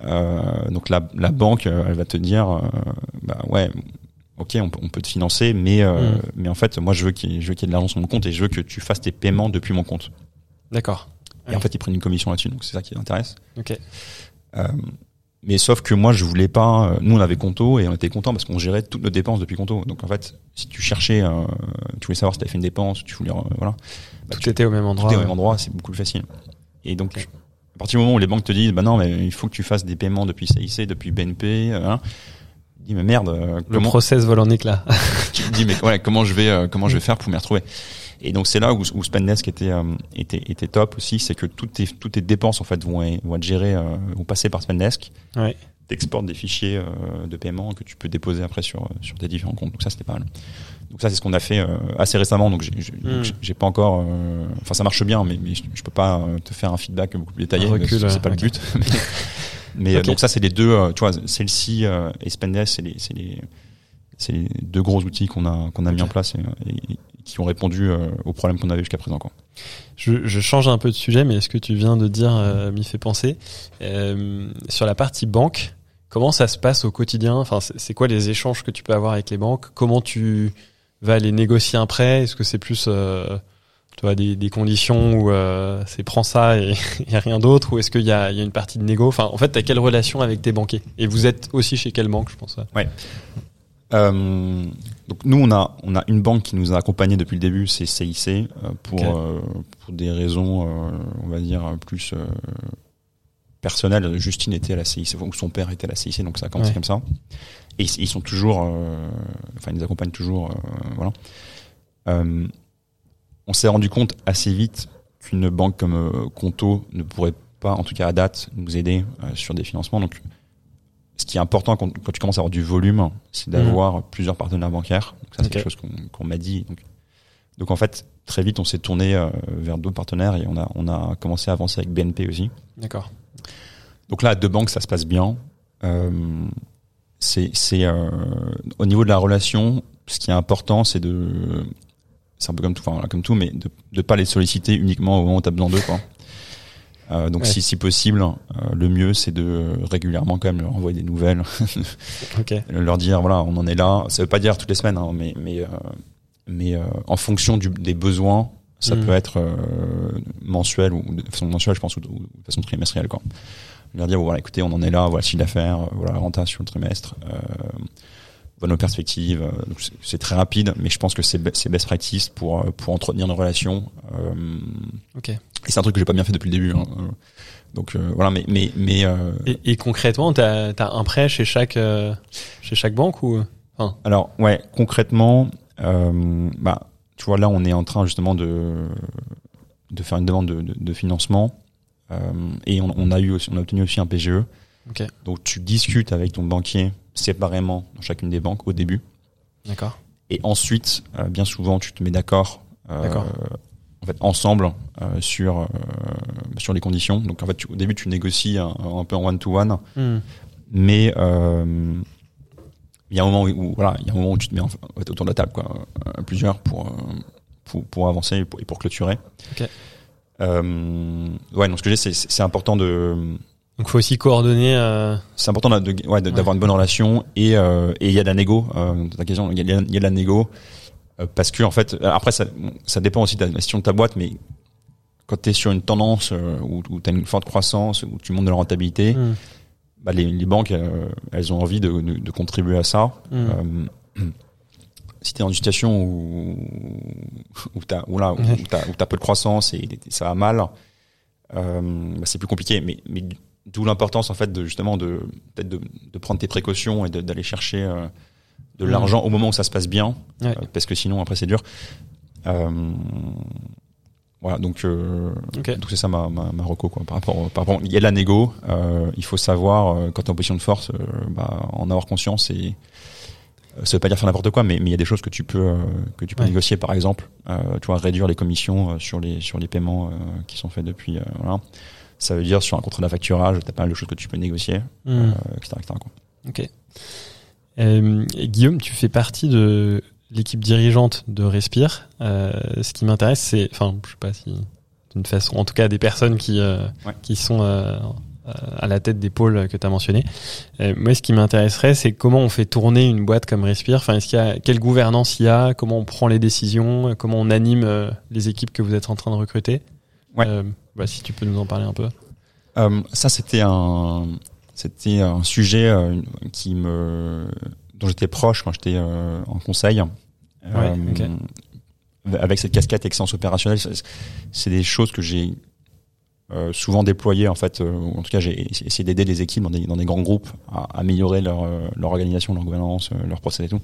Euh, donc la, la banque, euh, elle va te dire, euh, bah ouais, ok, on, peut- on peut te financer, mais euh, Mm. mais en fait, moi je veux qu'il y ait- je veux qu'il y ait de l'argent sur mon compte et je veux que tu fasses tes paiements depuis mon compte. D'accord. Et Ouais. en fait, ils prennent une commission là-dessus, donc c'est ça qui les intéresse. Ok. Mais sauf que moi, je voulais pas. euh, Nous, on avait Conto et on était content parce qu'on gérait toutes nos dépenses depuis Conto. Donc en fait, si tu cherchais, euh, tu voulais savoir si tu fait une dépense, tu voulais, euh, voilà, bah, Tout tu- était au même tout endroit. est au même endroit, c'est beaucoup plus facile. Et donc, à partir du moment où les banques te disent, bah non, mais il faut que tu fasses des paiements depuis CIC, depuis BNP, euh, hein, tu dis mais merde, euh, Le comment process vole en éclats. tu te dis mais ouais, comment je vais euh, comment je vais faire pour m'y retrouver? Et donc c'est là où, où Spendesk était euh, était était top aussi, c'est que toutes tes toutes tes dépenses en fait vont vont être gérées, euh, vont passer par Spendesk. Ouais. T'exportes des fichiers euh, de paiement que tu peux déposer après sur sur tes différents comptes. Donc ça c'était pas mal. Donc ça c'est ce qu'on a fait assez récemment. Donc j'ai j'ai pas encore. Enfin ça marche bien, mais, mais je, je peux pas te faire un feedback beaucoup plus détaillé. C'est pas le but. mais donc ça c'est les deux. tu vois, celle-ci et Spendesk, c'est les c'est les c'est deux gros outils qu'on a qu'on a mis en place et, et- et qui ont répondu euh, aux problèmes qu'on avait jusqu'à présent. Quoi. Je, je change un peu de sujet, mais ce que tu viens de dire euh, m'y fait penser. Euh, sur la partie banque, comment ça se passe au quotidien? Enfin, c'est quoi les échanges que tu peux avoir avec les banques? Comment tu vas aller négocier un prêt? Est-ce que c'est plus tu vois, des, des conditions où c'est prends ça et, et rien d'autre? Ou est-ce qu'il y a, il y a une partie de négo? Enfin, en fait, t'as quelle relation avec tes banquiers? Et vous êtes aussi chez quelle banque, je pense ouais. Euh, donc nous on a on a une banque qui nous a accompagnés depuis le début, c'est CIC euh, pour euh, pour des raisons euh, on va dire plus euh, personnelles. Justine était à la CIC ou son père était à la CIC donc ça a commencé Ouais. comme ça. Et ils, ils sont toujours euh, enfin ils nous accompagnent toujours euh, voilà. Euh, on s'est rendu compte assez vite qu'une banque comme Conto ne pourrait pas en tout cas à date nous aider euh, sur des financements donc ce qui est important quand, quand tu commences à avoir du volume, c'est d'avoir plusieurs partenaires bancaires. Donc ça, c'est quelque chose qu'on m'a dit. Donc, donc en fait, très vite, on s'est tourné euh, vers d'autres partenaires et on a, on a commencé à avancer avec BNP aussi. D'accord. Donc là, à deux banques, ça se passe bien. Euh, c'est, euh, au niveau de la relation, ce qui est important, c'est de, c'est un peu comme tout, enfin, comme tout, mais de ne pas les solliciter uniquement au moment où tu as besoin d'eux, quoi. Euh, donc Ouais. si, si possible, euh, le mieux c'est de régulièrement quand même leur envoyer des nouvelles, Ok. leur dire voilà on en est là. Ça veut pas dire toutes les semaines, hein, mais mais euh, mais euh, en fonction du, des besoins, ça Mhm. peut être euh, mensuel ou de façon mensuelle, je pense, ou de, ou de façon trimestrielle quoi. Leur dire bon, voilà écoutez on en est là, voilà le chiffre d'affaires, euh, voilà la renta sur le trimestre, euh, nos perspectives. euh, c'est- très rapide, mais je pense que c'est be- c'est best practice pour euh, pour entretenir une relation. Euh, Ok. et c'est un truc que j'ai pas bien fait depuis le début. hein. Donc euh, voilà, mais mais mais euh, Et, et concrètement, t'as as un prêt chez chaque euh, chez chaque banque ou Alors ouais, concrètement, bah tu vois là on est en train justement de de faire une demande de, de, de financement et on, on a eu aussi, on a obtenu aussi un PGE. Ok. Donc tu discutes avec ton banquier séparément dans chacune des banques au début D'accord. et ensuite euh, bien souvent tu te mets d'accord. euh. En fait, ensemble euh, sur euh, sur les conditions. Donc en fait, tu- au début, tu négocies un, un peu en one to one, mais il y a un moment où, où, voilà, il y a un moment où tu te mets en, en fait, autour de la table, quoi, plusieurs pour, pour pour avancer et pour, et pour clôturer. Ok. Ouais, donc ce que j'ai, c'est important de Donc faut aussi coordonner. euh, c'est important ouais, d'avoir une bonne relation et euh, et il y a de la négo. Euh, ta question, il y a, il y a de la négo parce que en fait, après ça ça dépend aussi de la gestion de ta boîte, mais quand tu es sur une tendance où, où tu as une forte croissance, où tu montes de la rentabilité, hmm. bah, les, les banques, elles ont envie de, de, de contribuer à ça. Hmm. Si tu es dans une situation où, où tu as, où là, où peu de croissance et ça va mal, bah, c'est plus compliqué. Mais, mais d'où l'importance en fait de justement de peut-être de, de prendre tes précautions et d'aller chercher euh, de Mhm. l'argent au moment où ça se passe bien, Ouais. euh, parce que sinon après c'est dur. Euh, voilà, donc euh, Ok. donc c'est ça ma, ma, ma reco quoi. Par rapport, par rapport, il y a de la négo. Euh, il faut savoir euh, quand t'es en position de force, bah, en avoir conscience et ça veut pas dire faire n'importe quoi, mais mais il y a des choses que tu peux euh, que tu peux Ouais. négocier. Par exemple, euh, tu vois réduire les commissions euh, sur les sur les paiements euh, qui sont faits depuis. euh, voilà. Ça veut dire sur un contrat d'affacturage, t'as pas mal de choses que tu peux négocier, Hmm. euh, etc., etc., quoi. Ok. Euh, Guillaume, tu fais partie de l'équipe dirigeante de Respire. Euh, ce qui m'intéresse, c'est, enfin, je sais pas si d'une façon, en tout cas, des personnes qui Ouais. qui sont à la tête des pôles que tu as mentionnés. Euh, moi, ce qui m'intéresserait, c'est comment on fait tourner une boîte comme Respire. Enfin, est-ce qu'il y a quelle gouvernance il y a? Comment on prend les décisions? Comment on anime euh, les équipes que vous êtes en train de recruter? Ouais. Euh, bah, si tu peux nous en parler un peu. Euh, ça, c'était un, c'était un sujet euh, qui me, dont j'étais proche quand j'étais euh, en conseil. Ouais. Avec cette casquette excellence opérationnelle, c'est- des choses que j'ai souvent déployées en fait. en tout cas, j'ai essayé d'aider les équipes dans des, dans des grands groupes à améliorer leur, leur organisation, leur gouvernance, leur procès et tout.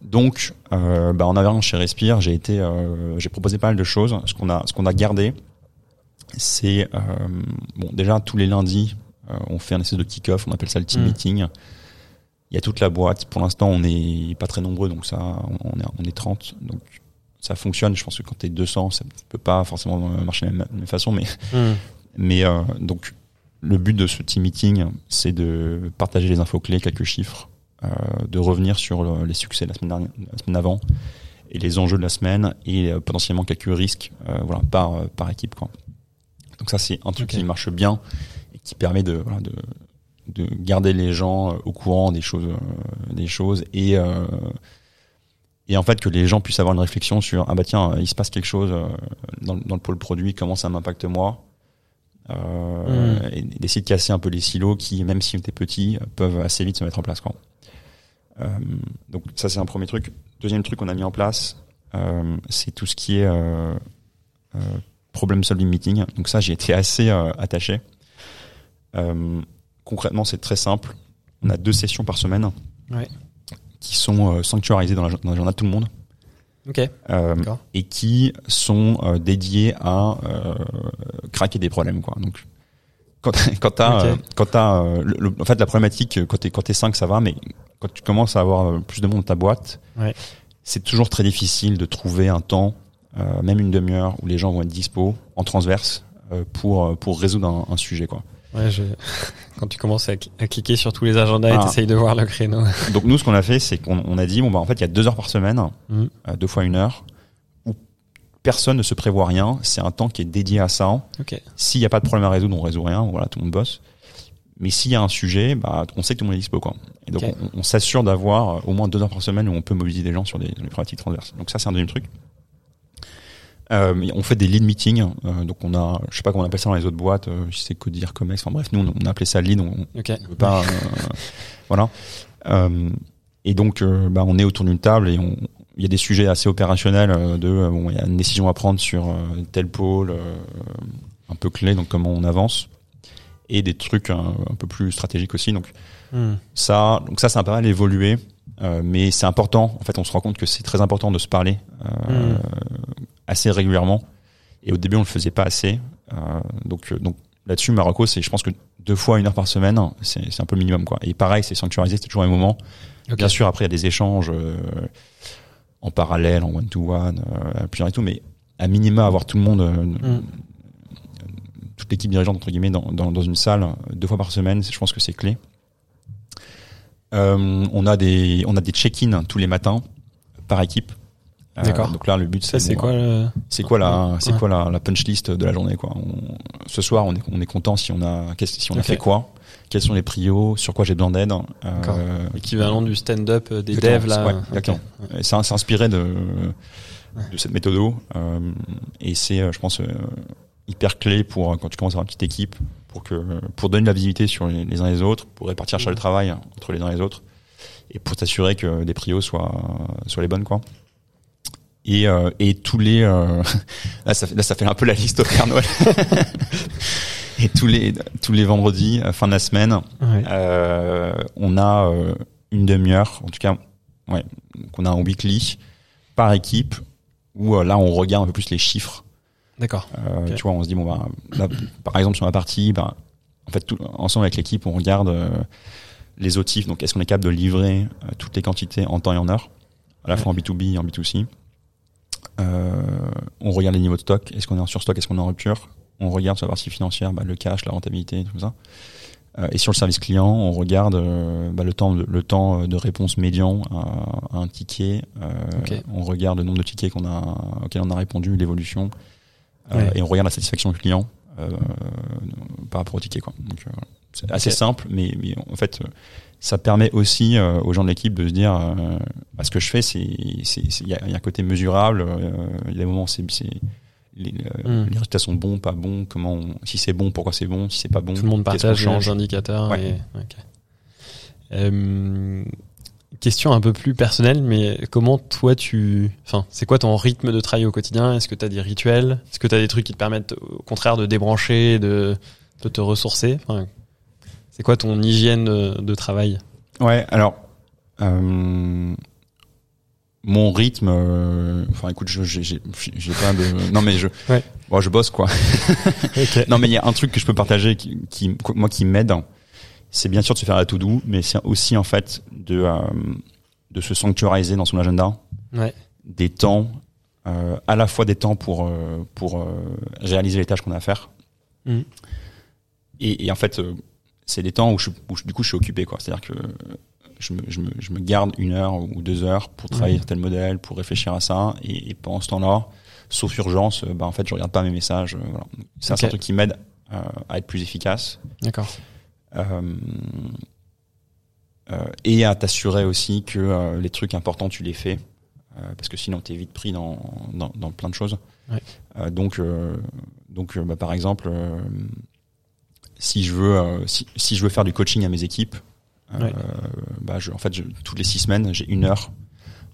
Donc, bah, en arrivant chez Respire, j'ai été, j'ai proposé pas mal de choses. Ce qu'on a, ce qu'on a gardé, c'est euh, bon déjà tous les lundis, euh, on fait un espèce de kick-off, on appelle ça le team Mm. meeting. Il y a toute la boîte. Pour l'instant, on n'est pas très nombreux, donc ça, on est, on est 30. Donc ça fonctionne. Je pense que quand t'es 200, ça peut pas forcément marcher de la même, de la même façon, mais Hmm. mais euh, donc le but de ce team meeting, c'est de partager les infos clés, quelques chiffres, euh, de revenir sur le- les succès de la semaine, dernière, la semaine avant et les enjeux de la semaine et euh, potentiellement quelques risques, voilà, par par équipe quoi. Donc ça c'est un truc qui marche bien et qui permet de voilà, de de garder les gens euh, au courant des choses euh, des choses et euh, et en fait que les gens puissent avoir une réflexion sur ah bah tiens il se passe quelque chose euh, dans, le- dans le pôle produit comment ça m'impacte moi euh, Mm. et d'essayer de casser un peu les silos qui même si on était petits peuvent assez vite se mettre en place quoi. Euh, donc ça c'est un premier truc deuxième truc qu'on a mis en place euh, c'est tout ce qui est euh, euh, problem solving meeting donc ça j'ai été assez euh, attaché euh, concrètement c'est très simple on a deux sessions par semaine Ouais. qui sont euh, sanctuarisées dans la, dans la journée de tout le monde Ok. D'accord. et qui sont dédiés à craquer des problèmes quoi donc quand quand t'as quand le- le- en fait la problématique quand t'es quand t'es 5 ça va mais quand tu commences à avoir plus de monde dans ta boîte Ouais. c'est toujours très difficile de trouver un temps euh, même une demi-heure où les gens vont être dispo en transverse euh, pour euh, pour résoudre un, un sujet quoi Ouais, je... Quand tu commences à, cl- à cliquer sur tous les agendas et t'essayes de voir le créneau. donc nous ce qu'on a fait c'est qu'on on a dit bon bah en fait il y a deux heures par semaine Mhm. euh, deux fois une heure où personne ne se prévoit rien c'est un temps qui est dédié à ça Ok. S'il n'y a pas de problème à résoudre, on résout rien, voilà, tout le monde bosse. Mais s'il y a un sujet, bah, on sait que tout le monde est dispo, quoi. Et donc, on, on s'assure d'avoir euh, au moins deux heures par semaine où on peut mobiliser des gens sur des, des problématiques transverses. Donc ça, c'est un deuxième truc. Euh, on fait des lead meetings, euh, donc on a, je sais pas comment on appelle ça dans les autres boîtes, euh, si c'est Codir, Comex, enfin bref, nous on, on a appelé ça lead, on, Ok. on veut pas, voilà. Et donc, bah, on est autour d'une table et on, il y a des sujets assez opérationnels de, bon, il y a une décision à prendre sur tel pôle, un peu clé, donc comment on avance, et des trucs un, un peu plus stratégiques aussi. Donc Hmm. ça, donc ça, ça a pas mal évolué, euh, mais c'est important. En fait, on se rend compte que c'est très important de se parler euh, Mm. assez régulièrement. Et au début, on le faisait pas assez. Euh, donc, donc là-dessus, Marocco, c'est, je pense que deux fois une heure par semaine, c'est, un peu le minimum, quoi. Et pareil, c'est sanctuarisé, c'est toujours un moment. Bien sûr, après, il y a des échanges en parallèle, en one-to-one, à plusieurs et tout, mais à minima, avoir tout le monde, euh, Mm. toute l'équipe dirigeante, entre guillemets, dans, dans, dans une salle, deux fois par semaine, je pense que c'est clé. Euh, on a des, on a des check-in tous les matins par équipe. Euh, D'accord. donc là, le but, Ça, c'est bon, quoi le... c'est quoi la, c'est Ouais. quoi la, la punch list de la journée, quoi? On- ce soir, on est, on est content si on a, qu'est-ce- si on a Ok. fait quoi, quels sont les prios, sur quoi j'ai besoin d'aide? Euh, Équivalent du stand-up euh, des devs, là. ouais, Ok. exactement. Et ça s'est inspiré de, de cette méthode euh, et c'est, euh, je pense, euh, hyper clé pour euh, quand tu commences à avoir une petite équipe, pour que, pour donner de la visibilité sur les, les uns et les autres, pour répartir charge de travail entre les uns et les autres, et pour t'assurer que des prios soient, soient les bonnes, quoi. Et, euh, et tous les, euh, là, ça fait, là, ça fait un peu la liste au Père Noël. et tous les, tous les vendredis, euh, fin de la semaine, Ouais. euh, on a euh, une demi-heure, en tout cas, ouais, qu'on a en weekly par équipe, où euh, là on regarde un peu plus les chiffres. D'accord. Euh. Tu vois, on se dit bon bah, là, par exemple sur ma partie, bah, en fait, tout, ensemble avec l'équipe, on regarde euh, les autifs. Donc, est-ce qu'on est capable de livrer euh, toutes les quantités en temps et en heure, à la fois en B2B et en B2C. Euh, on regarde les niveaux de stock. Est-ce qu'on est en surstock? Est-ce qu'on est en rupture? On regarde sur la partie financière, bah, le cash, la rentabilité, tout ça. Et sur le service client, on regarde bah, le temps, de, le temps de réponse médian à, à un ticket. Euh. On regarde le nombre de tickets qu'on a, auxquels on a répondu, l'évolution, Ouais. et on regarde la satisfaction du client euh, par rapport au ticket. Quoi. Donc, euh, c'est assez simple, mais, mais en fait, euh, ça permet aussi euh, aux gens de l'équipe de se dire, euh, bah, ce que je fais, c'est, il y a, il y a un côté mesurable. euh, Il y a des moments, c'est, c'est les, euh, Mm. les résultats sont bons, pas bons. Comment, on- si c'est bon, pourquoi c'est bon. Si c'est pas bon, Tout le monde partage change. les indicateurs. Ouais. et- ok. Question un peu plus personnelle, mais comment toi tu, enfin, c'est quoi ton rythme de travail au quotidien? Est-ce que tu as des rituels? Est-ce que tu as des trucs qui te permettent au contraire de débrancher, de, de te ressourcer? Enfin, C'est quoi ton hygiène de, de travail? Ouais, alors euh, mon rythme, euh, enfin écoute, je j'ai pas de, non mais je, Ouais. bon, je bosse quoi. Non mais il y a un truc que je peux partager qui, qui moi qui m'aide, c'est bien sûr de se faire la to do, mais c'est aussi en fait de euh, de se sanctuariser dans son agenda Ouais. des temps, euh, à la fois des temps pour euh, pour réaliser les tâches qu'on a à faire, Mhm. et, et en fait c'est des temps où, je, où je- du coup je suis occupé. C'est-à-dire que je me, je, me, je me garde une heure ou deux heures pour travailler Mhm. sur tel modèle, pour réfléchir à ça, et, et pendant ce temps-là, sauf urgence, bah en fait je regarde pas mes messages. voilà. C'est un Ok. truc qui m'aide à être plus efficace. D'accord. Euh, euh, et à t'assurer aussi que euh, les trucs importants tu les fais parce que sinon t'es vite pris dans, dans, dans plein de choses Ouais. Donc donc bah, par exemple si je veux si, si je veux faire du coaching à mes équipes euh, Ouais. bah je, en fait je, toutes les six semaines j'ai une heure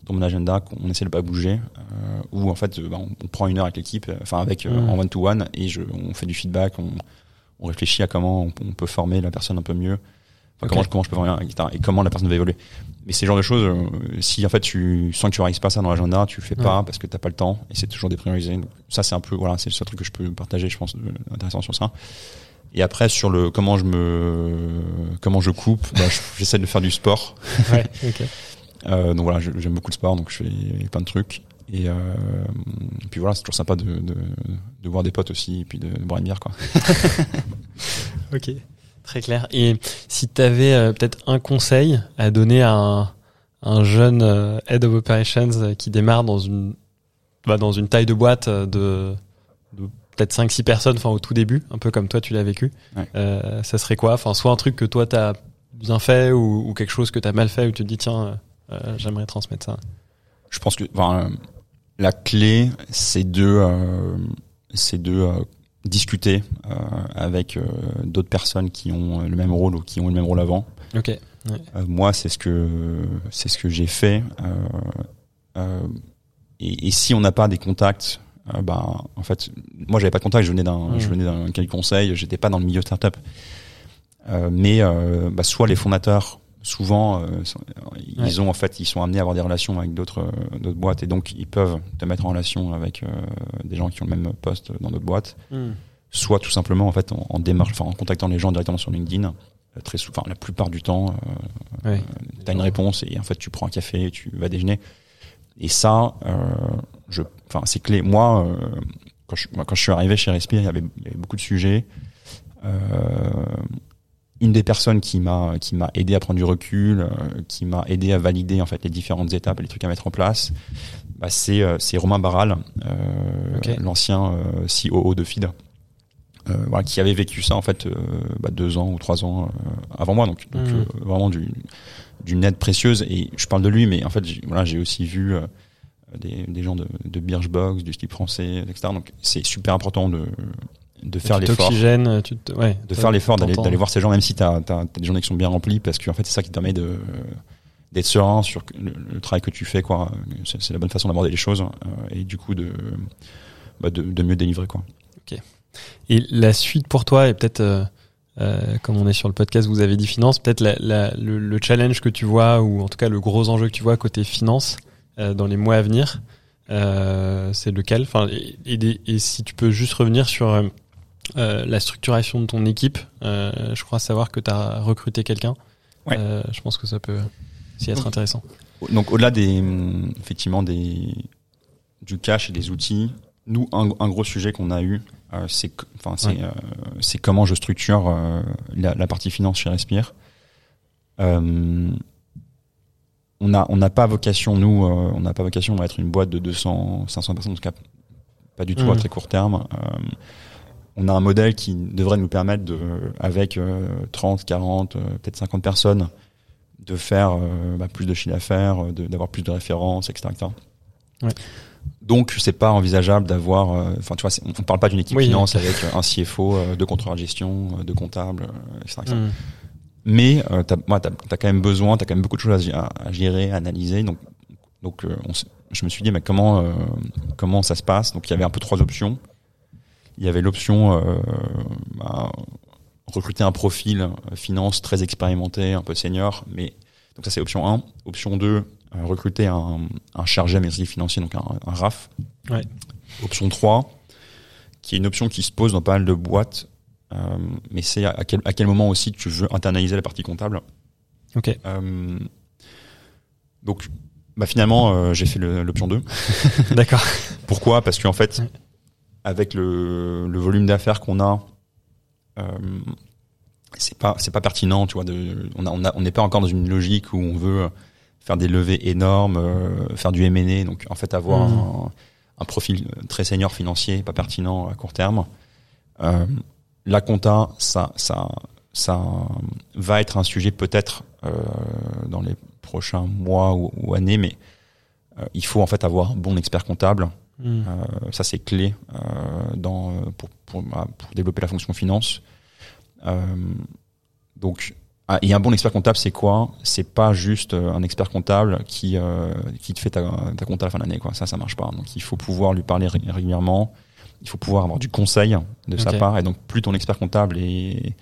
dans mon agenda qu'on essaie de pas bouger euh, où en fait bah, on, on prend une heure avec l'équipe enfin avec euh, Mhm. en one to one et je on fait du feedback on, on réfléchit à comment on, on peut former la personne un peu mieux Enfin, comment, je- comment je peux former etc. et comment la personne va évoluer mais c'est le genre de choses euh, si en fait tu sens que tu réalises pas ça dans l'agenda tu le fais pas parce que t'as pas le temps et c'est toujours dépriorisé Donc, ça c'est un peu voilà c'est le seul truc que je peux partager je pense intéressant sur ça Et après sur le comment je me comment je coupe, bah, je- j'essaie de faire du sport. Ouais, ok. Euh, donc voilà, j'aime beaucoup le sport, donc je fais plein de trucs. Et, euh, et puis voilà, c'est toujours sympa de, de, de voir des potes aussi, et puis de, de boire une bière quoi. Ok, très clair. Et si tu avais peut-être un conseil à donner à un, un jeune euh, head of operations euh, qui démarre dans une bah, dans une taille de boîte euh, de, de peut-être 5 6 personnes enfin au tout début, un peu comme toi tu l'as vécu. Ouais. Euh, ça serait quoi? Enfin soit un truc que toi tu as bien fait ou, ou quelque chose que tu as mal fait où tu te dis tiens euh, j'aimerais transmettre ça. Je pense que enfin, euh, la clé, c'est de, euh, c'est de euh, discuter euh, avec euh, d'autres personnes qui ont le même rôle ou qui ont le même rôle avant. OK. Euh, moi, c'est ce que c'est ce que j'ai fait. Euh, euh, et, et si on n'a pas des contacts, bah, en fait, moi, j'avais pas de contact. Je venais d'un, Mm. je venais d'un quel conseil. J'étais pas dans le milieu startup. Euh, mais euh, bah, soit les fondateurs, souvent, euh, sont- ils ont en fait, ils sont amenés à avoir des relations avec d'autres euh, d'autres boîtes et donc ils peuvent te mettre en relation avec euh, des gens qui ont le même poste dans d'autres boîtes soit tout simplement en fait en, en démarche, enfin en contactant les gens directement sur LinkedIn. Euh, Très souvent, la plupart du temps, euh, Ouais. tu as une réponse et en fait tu prends un café, tu vas déjeuner. Et ça, euh, je, enfin c'est clé. Moi, euh, quand je, moi, quand je suis arrivé chez Respire, il y avait, il y avait beaucoup de sujets. Euh, une des personnes qui m'a qui m'a aidé à prendre du recul, euh, qui m'a aidé à valider en fait les différentes étapes et les trucs à mettre en place, bah, c'est euh, c'est Romain Barral, euh, l'ancien COO de FID, voilà, qui avait vécu ça en fait bah, deux ans ou trois ans avant moi, donc, donc euh, vraiment du d'une aide précieuse. Et je parle de lui, mais en fait j'ai- voilà j'ai aussi vu des, des gens de, de Birchbox, du style français, etc. Donc c'est super important de de faire tu l'effort. t'oxygènes, tu te, ouais, de faire l'effort d'aller voir ces gens même si t'as as, des journées qui sont bien remplies parce qu'en fait c'est ça qui te permet de d'être serein sur le, le travail que tu fais quoi. C'est la bonne façon d'aborder les choses euh, et du coup de bah, de, de mieux délivrer quoi. Et la suite pour toi, et peut-être, euh, euh, comme on est sur le podcast, vous avez dit finance, peut-être le, le challenge que tu vois, ou en tout cas le gros enjeu que tu vois côté finance euh, dans les mois à venir, euh, c'est lequel? Enfin, et, et si tu peux juste revenir sur la structuration de ton équipe, euh, je crois savoir que tu as recruté quelqu'un. Ouais. Euh, je pense que ça peut aussi être intéressant. donc au-delà des hum, effectivement des du cash et des outils nous un, un gros sujet qu'on a eu euh, c'est que- enfin c'est Ouais. euh, c'est comment je structure euh, la, la partie finance chez Respire Euh, on a on n'a pas vocation nous euh, on n'a pas vocation à être une boîte de 200 500 personnes en tout cas pas du tout à Mhm. très court terme Euh, on a un modèle qui devrait nous permettre de avec euh, 30 40 euh, peut-être 50 personnes de faire euh, bah, plus de chiffre d'affaires euh, d'avoir plus de références etc, etc. Ouais. donc c'est pas envisageable d'avoir euh, enfin tu vois on, parle pas d'une équipe Oui. finance avec euh, un CFO euh, deux contrôleurs de gestion euh, deux comptables euh, etc, etc. Hmm. Mais euh, t'as, moi, t'as, t'as quand même besoin, t'as quand même beaucoup de choses à, à gérer, à analyser. Donc, donc, euh, on je me suis dit, mais comment, euh, comment ça se passe? Donc, il y avait un peu trois options. Il y avait l'option euh, bah, recruter un profil euh, finance très expérimenté, un peu senior. Mais donc ça, c'est option 1. Option 2, euh, recruter un, un chargé administratif financier, donc un, un RAF. Ouais. Option 3, qui est une option qui se pose dans pas mal de boîtes. Euh, mais c'est à quel, à quel moment aussi tu veux internaliser la partie comptable. Ok. Euh, donc, bah finalement, euh, j'ai fait l'option 2. D'accord. Pourquoi? Parce qu'en fait. Avec le, le volume d'affaires qu'on a, euh, c'est pas c'est pas pertinent, tu vois. De, on a on a on n'est pas encore dans une logique où on veut faire des levées énormes, euh, faire du M&A. Donc en fait, avoir Mhm. un, un profil très senior financier, pas pertinent à court terme. Euh, la compta, ça ça ça va être un sujet peut-être euh, dans les prochains mois ou, ou années, mais il faut en fait avoir un bon expert comptable. Hmm. Euh, ça c'est clé euh, dans pour, pour bah, pour développer la fonction finance. Euh, donc ah, et un bon expert comptable c'est quoi? C'est pas juste un expert comptable qui euh, qui te fait ta, ta compta à la fin de l'année quoi. Ça ça marche pas. Donc il faut pouvoir lui parler ré- régulièrement. Il faut pouvoir avoir du conseil de sa part et donc plus ton expert comptable est,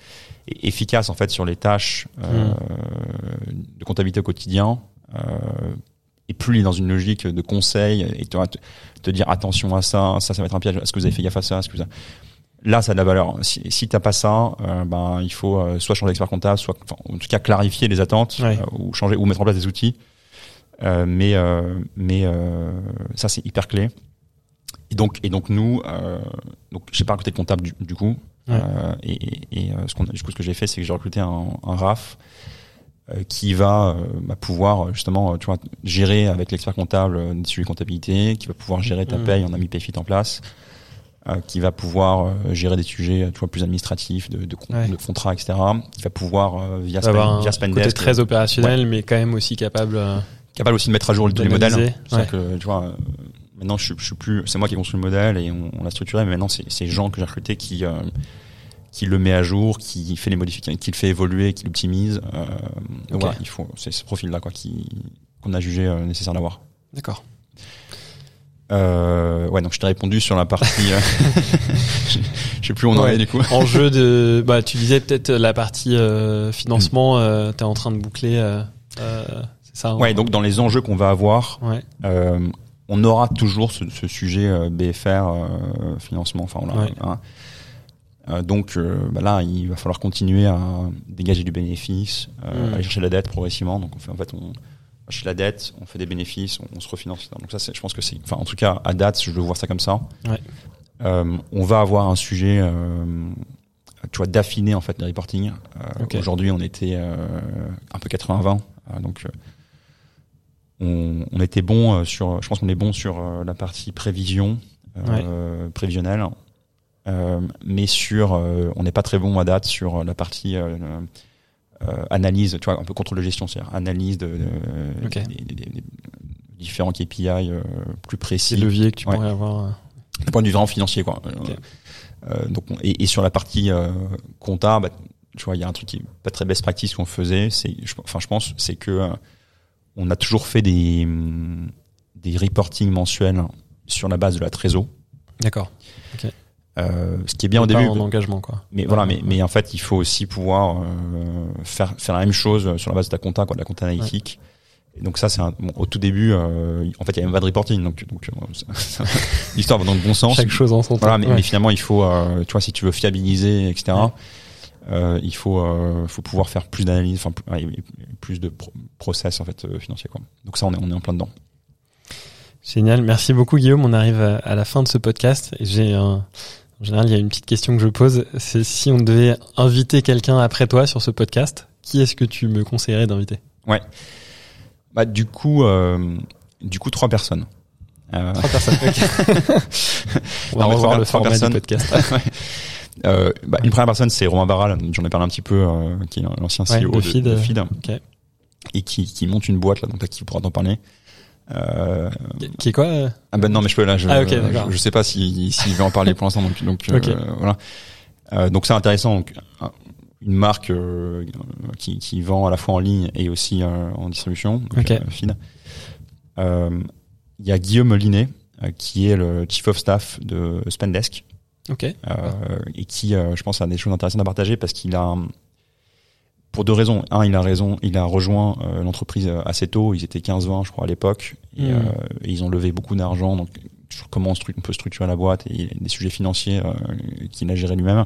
est efficace en fait sur les tâches euh, de comptabilité au quotidien euh, et plus il est dans une logique de conseil et te, te dire attention à ça, ça ça va être un piège. Est-ce que vous avez fait gaffe à ça Est-ce que vous avez- là, ça a de la valeur. Si, si t'as pas ça, euh, ben il faut euh, soit changer d'expert comptable, soit enfin, en tout cas clarifier les attentes Ouais. euh, ou changer ou mettre en place des outils. Mais mais ça c'est hyper clé. Et donc et donc nous, donc j'ai pas recruté de comptable du, du coup. Ouais. Et et, et, ce du coup ce que j'ai fait, c'est que j'ai recruté un, un RAF qui va euh, bah, pouvoir euh, justement euh, tu vois gérer avec l'expert comptable euh, des sujets de comptabilité, qui va pouvoir gérer ta Mhm. paye, on a mis Payfit en place, euh, qui va pouvoir euh, gérer des sujets tu vois plus administratifs, de, de, Ouais. de contrats, etc. Qui va pouvoir euh, via, D'avoir Spen, via côté Spendesk, très opérationnel, mais quand même aussi capable. euh, capable aussi de mettre à jour tous les modèles. d'analyser, C'est-à-dire que tu vois, euh, maintenant je, je suis plus, c'est moi qui ai construit le modèle et on, on l'a structuré, mais maintenant c'est c'est Jean que j'ai recruté qui euh, qui le met à jour, qui fait les modifications, qui le fait évoluer, qui l'optimise. Euh, voilà, il faut, c'est ce profil-là quoi, qui qu'on a jugé euh, nécessaire d'avoir. D'accord. Euh, ouais, donc je t'ai répondu sur la partie. je je sais plus où on en Ouais. est du coup. Enjeu de, bah, tu disais peut-être la partie financement, euh, t'es en train de boucler, c'est ça. hein? Ouais, donc dans les enjeux qu'on va avoir, Ouais. On aura toujours ce, ce sujet euh, BFR euh, financement. Enfin, Ouais. hein. Euh, donc euh, bah là, il va falloir continuer à dégager du bénéfice, euh, Mm. aller chercher la dette progressivement. Donc on fait en fait on chercher la dette, on fait des bénéfices, on, on se refinance. Donc ça, je pense que c'est, enfin en tout cas à date, je veux voir ça comme ça. Ouais. Euh, on va avoir un sujet, euh, tu vois, d'affiner en fait les reporting. Euh, Ok. Aujourd'hui, on était euh, un peu 80-20, euh, donc on, on était bon sur, je pense qu'on est bon sur la partie prévision, euh, prévisionnelle, mais sur, euh, on n'est pas très bon à date sur la partie euh, euh, analyse, tu vois, un peu contrôle de gestion, c'est-à-dire analyse de, des, des- des- des différents KPI euh, plus précis Ces leviers que tu Ouais. pourrais avoir. euh. d'un point de vue vraiment financier quoi. Euh, euh, donc on- et, et sur la partie euh, compta, bah, tu vois, il y a un truc qui est pas très best practice qu'on faisait, c'est, enfin je pense, c'est que euh, on a toujours fait des des reporting mensuels sur la base de la trésor. D'accord. Euh, ce qui est bien au début, en engagement, quoi. mais voilà, mais, mais en fait, il faut aussi pouvoir euh, faire faire la même chose sur la base de ta compta, quoi, de la compta analytique. Et donc ça, c'est bon, au tout début, euh, en fait, il y a même pas de reporting, donc donc euh, l'histoire va dans le bon sens. Chaque chose en son temps. Voilà, mais, mais finalement, il faut, euh, tu vois, si tu veux fiabiliser, etc. Euh, il faut, euh, faut pouvoir faire plus d'analyse, enfin plus, de pro- process en fait financier quoi. Donc ça, on est, on est en plein dedans. Génial. Merci beaucoup, Guillaume. On arrive à, à la fin de ce podcast. J'ai un, en général, il y a une petite question que je pose. C'est si on devait inviter quelqu'un après toi sur ce podcast, qui est-ce que tu me conseillerais d'inviter? Bah du coup, euh, du coup trois personnes. Euh, Trois personnes. On va Non, revoir le trois format du personnes. podcast. euh, bah, une première personne, c'est Romain Barral, j'en ai parlé un petit peu, euh, qui est l'ancien Ouais, CEO de de, Feed, de Feed, et qui, qui monte une boîte là, donc là, qui pourra t'en parler. Euh, Qui est quoi? euh Ah ben non, mais je peux là. Je, Ah, ok, d'accord. je, je sais pas s'il s'il veut en parler pour l'instant. Donc, donc euh, voilà. Donc c'est intéressant. Donc, un- une marque qui, qui vend à la fois en ligne et aussi en distribution. Donc. Euh, Il y a Guillaume Linet qui est le chief of staff de Spendesk Ok. et qui, je pense, a des choses intéressantes à partager parce qu'il a, pour deux raisons. Un, il a raison, il a rejoint euh, l'entreprise euh, assez tôt. Ils étaient 15-20, je crois, à l'époque, et, Mm. euh, et ils ont levé beaucoup d'argent. Donc, sur comment on, on peut structurer la boîte et des sujets financiers euh, qu'il a géré lui-même.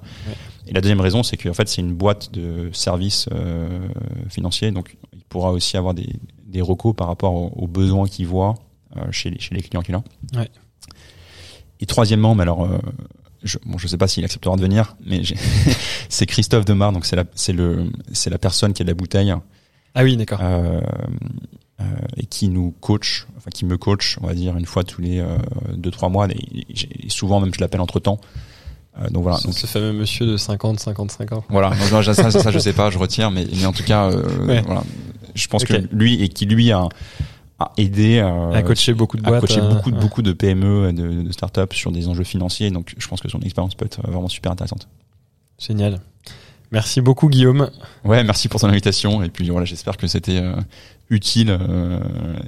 Et la deuxième raison, c'est qu'en fait, c'est une boîte de services financiers, donc il pourra aussi avoir des, des recos par rapport aux, aux besoins qu'il voit chez, les, chez les clients qu'il a. Ouais. Et troisièmement, mais alors, euh, je, bon, je sais pas s'il acceptera de venir, mais c'est Christophe Demar, donc c'est la, c'est le, c'est la personne qui a de la bouteille Ah oui, d'accord. euh, euh, et qui nous coach, enfin qui me coach, on va dire une fois tous les euh, deux trois mois. Et, souvent même je l'appelle entre temps. donc voilà. Donc, ce fameux monsieur de 50, 55 ans. voilà. Non, ça, ça, ça, je sais pas, je retire, mais, mais en tout cas, euh, Ouais. voilà. Je pense que lui et qui lui a, a aidé euh, à coacher beaucoup de à coacher euh, beaucoup de ouais. beaucoup de PME et de, de startups sur des enjeux financiers. Donc je pense que son expérience peut être vraiment super intéressante. Génial. Merci beaucoup, Guillaume. Ouais, merci pour ton invitation et puis voilà, j'espère que c'était euh, utile euh,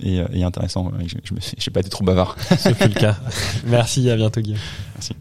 et, et intéressant. Je, je, me suis- j'ai pas été trop bavard. Ce fut le cas. Merci, à bientôt, Guillaume. Merci.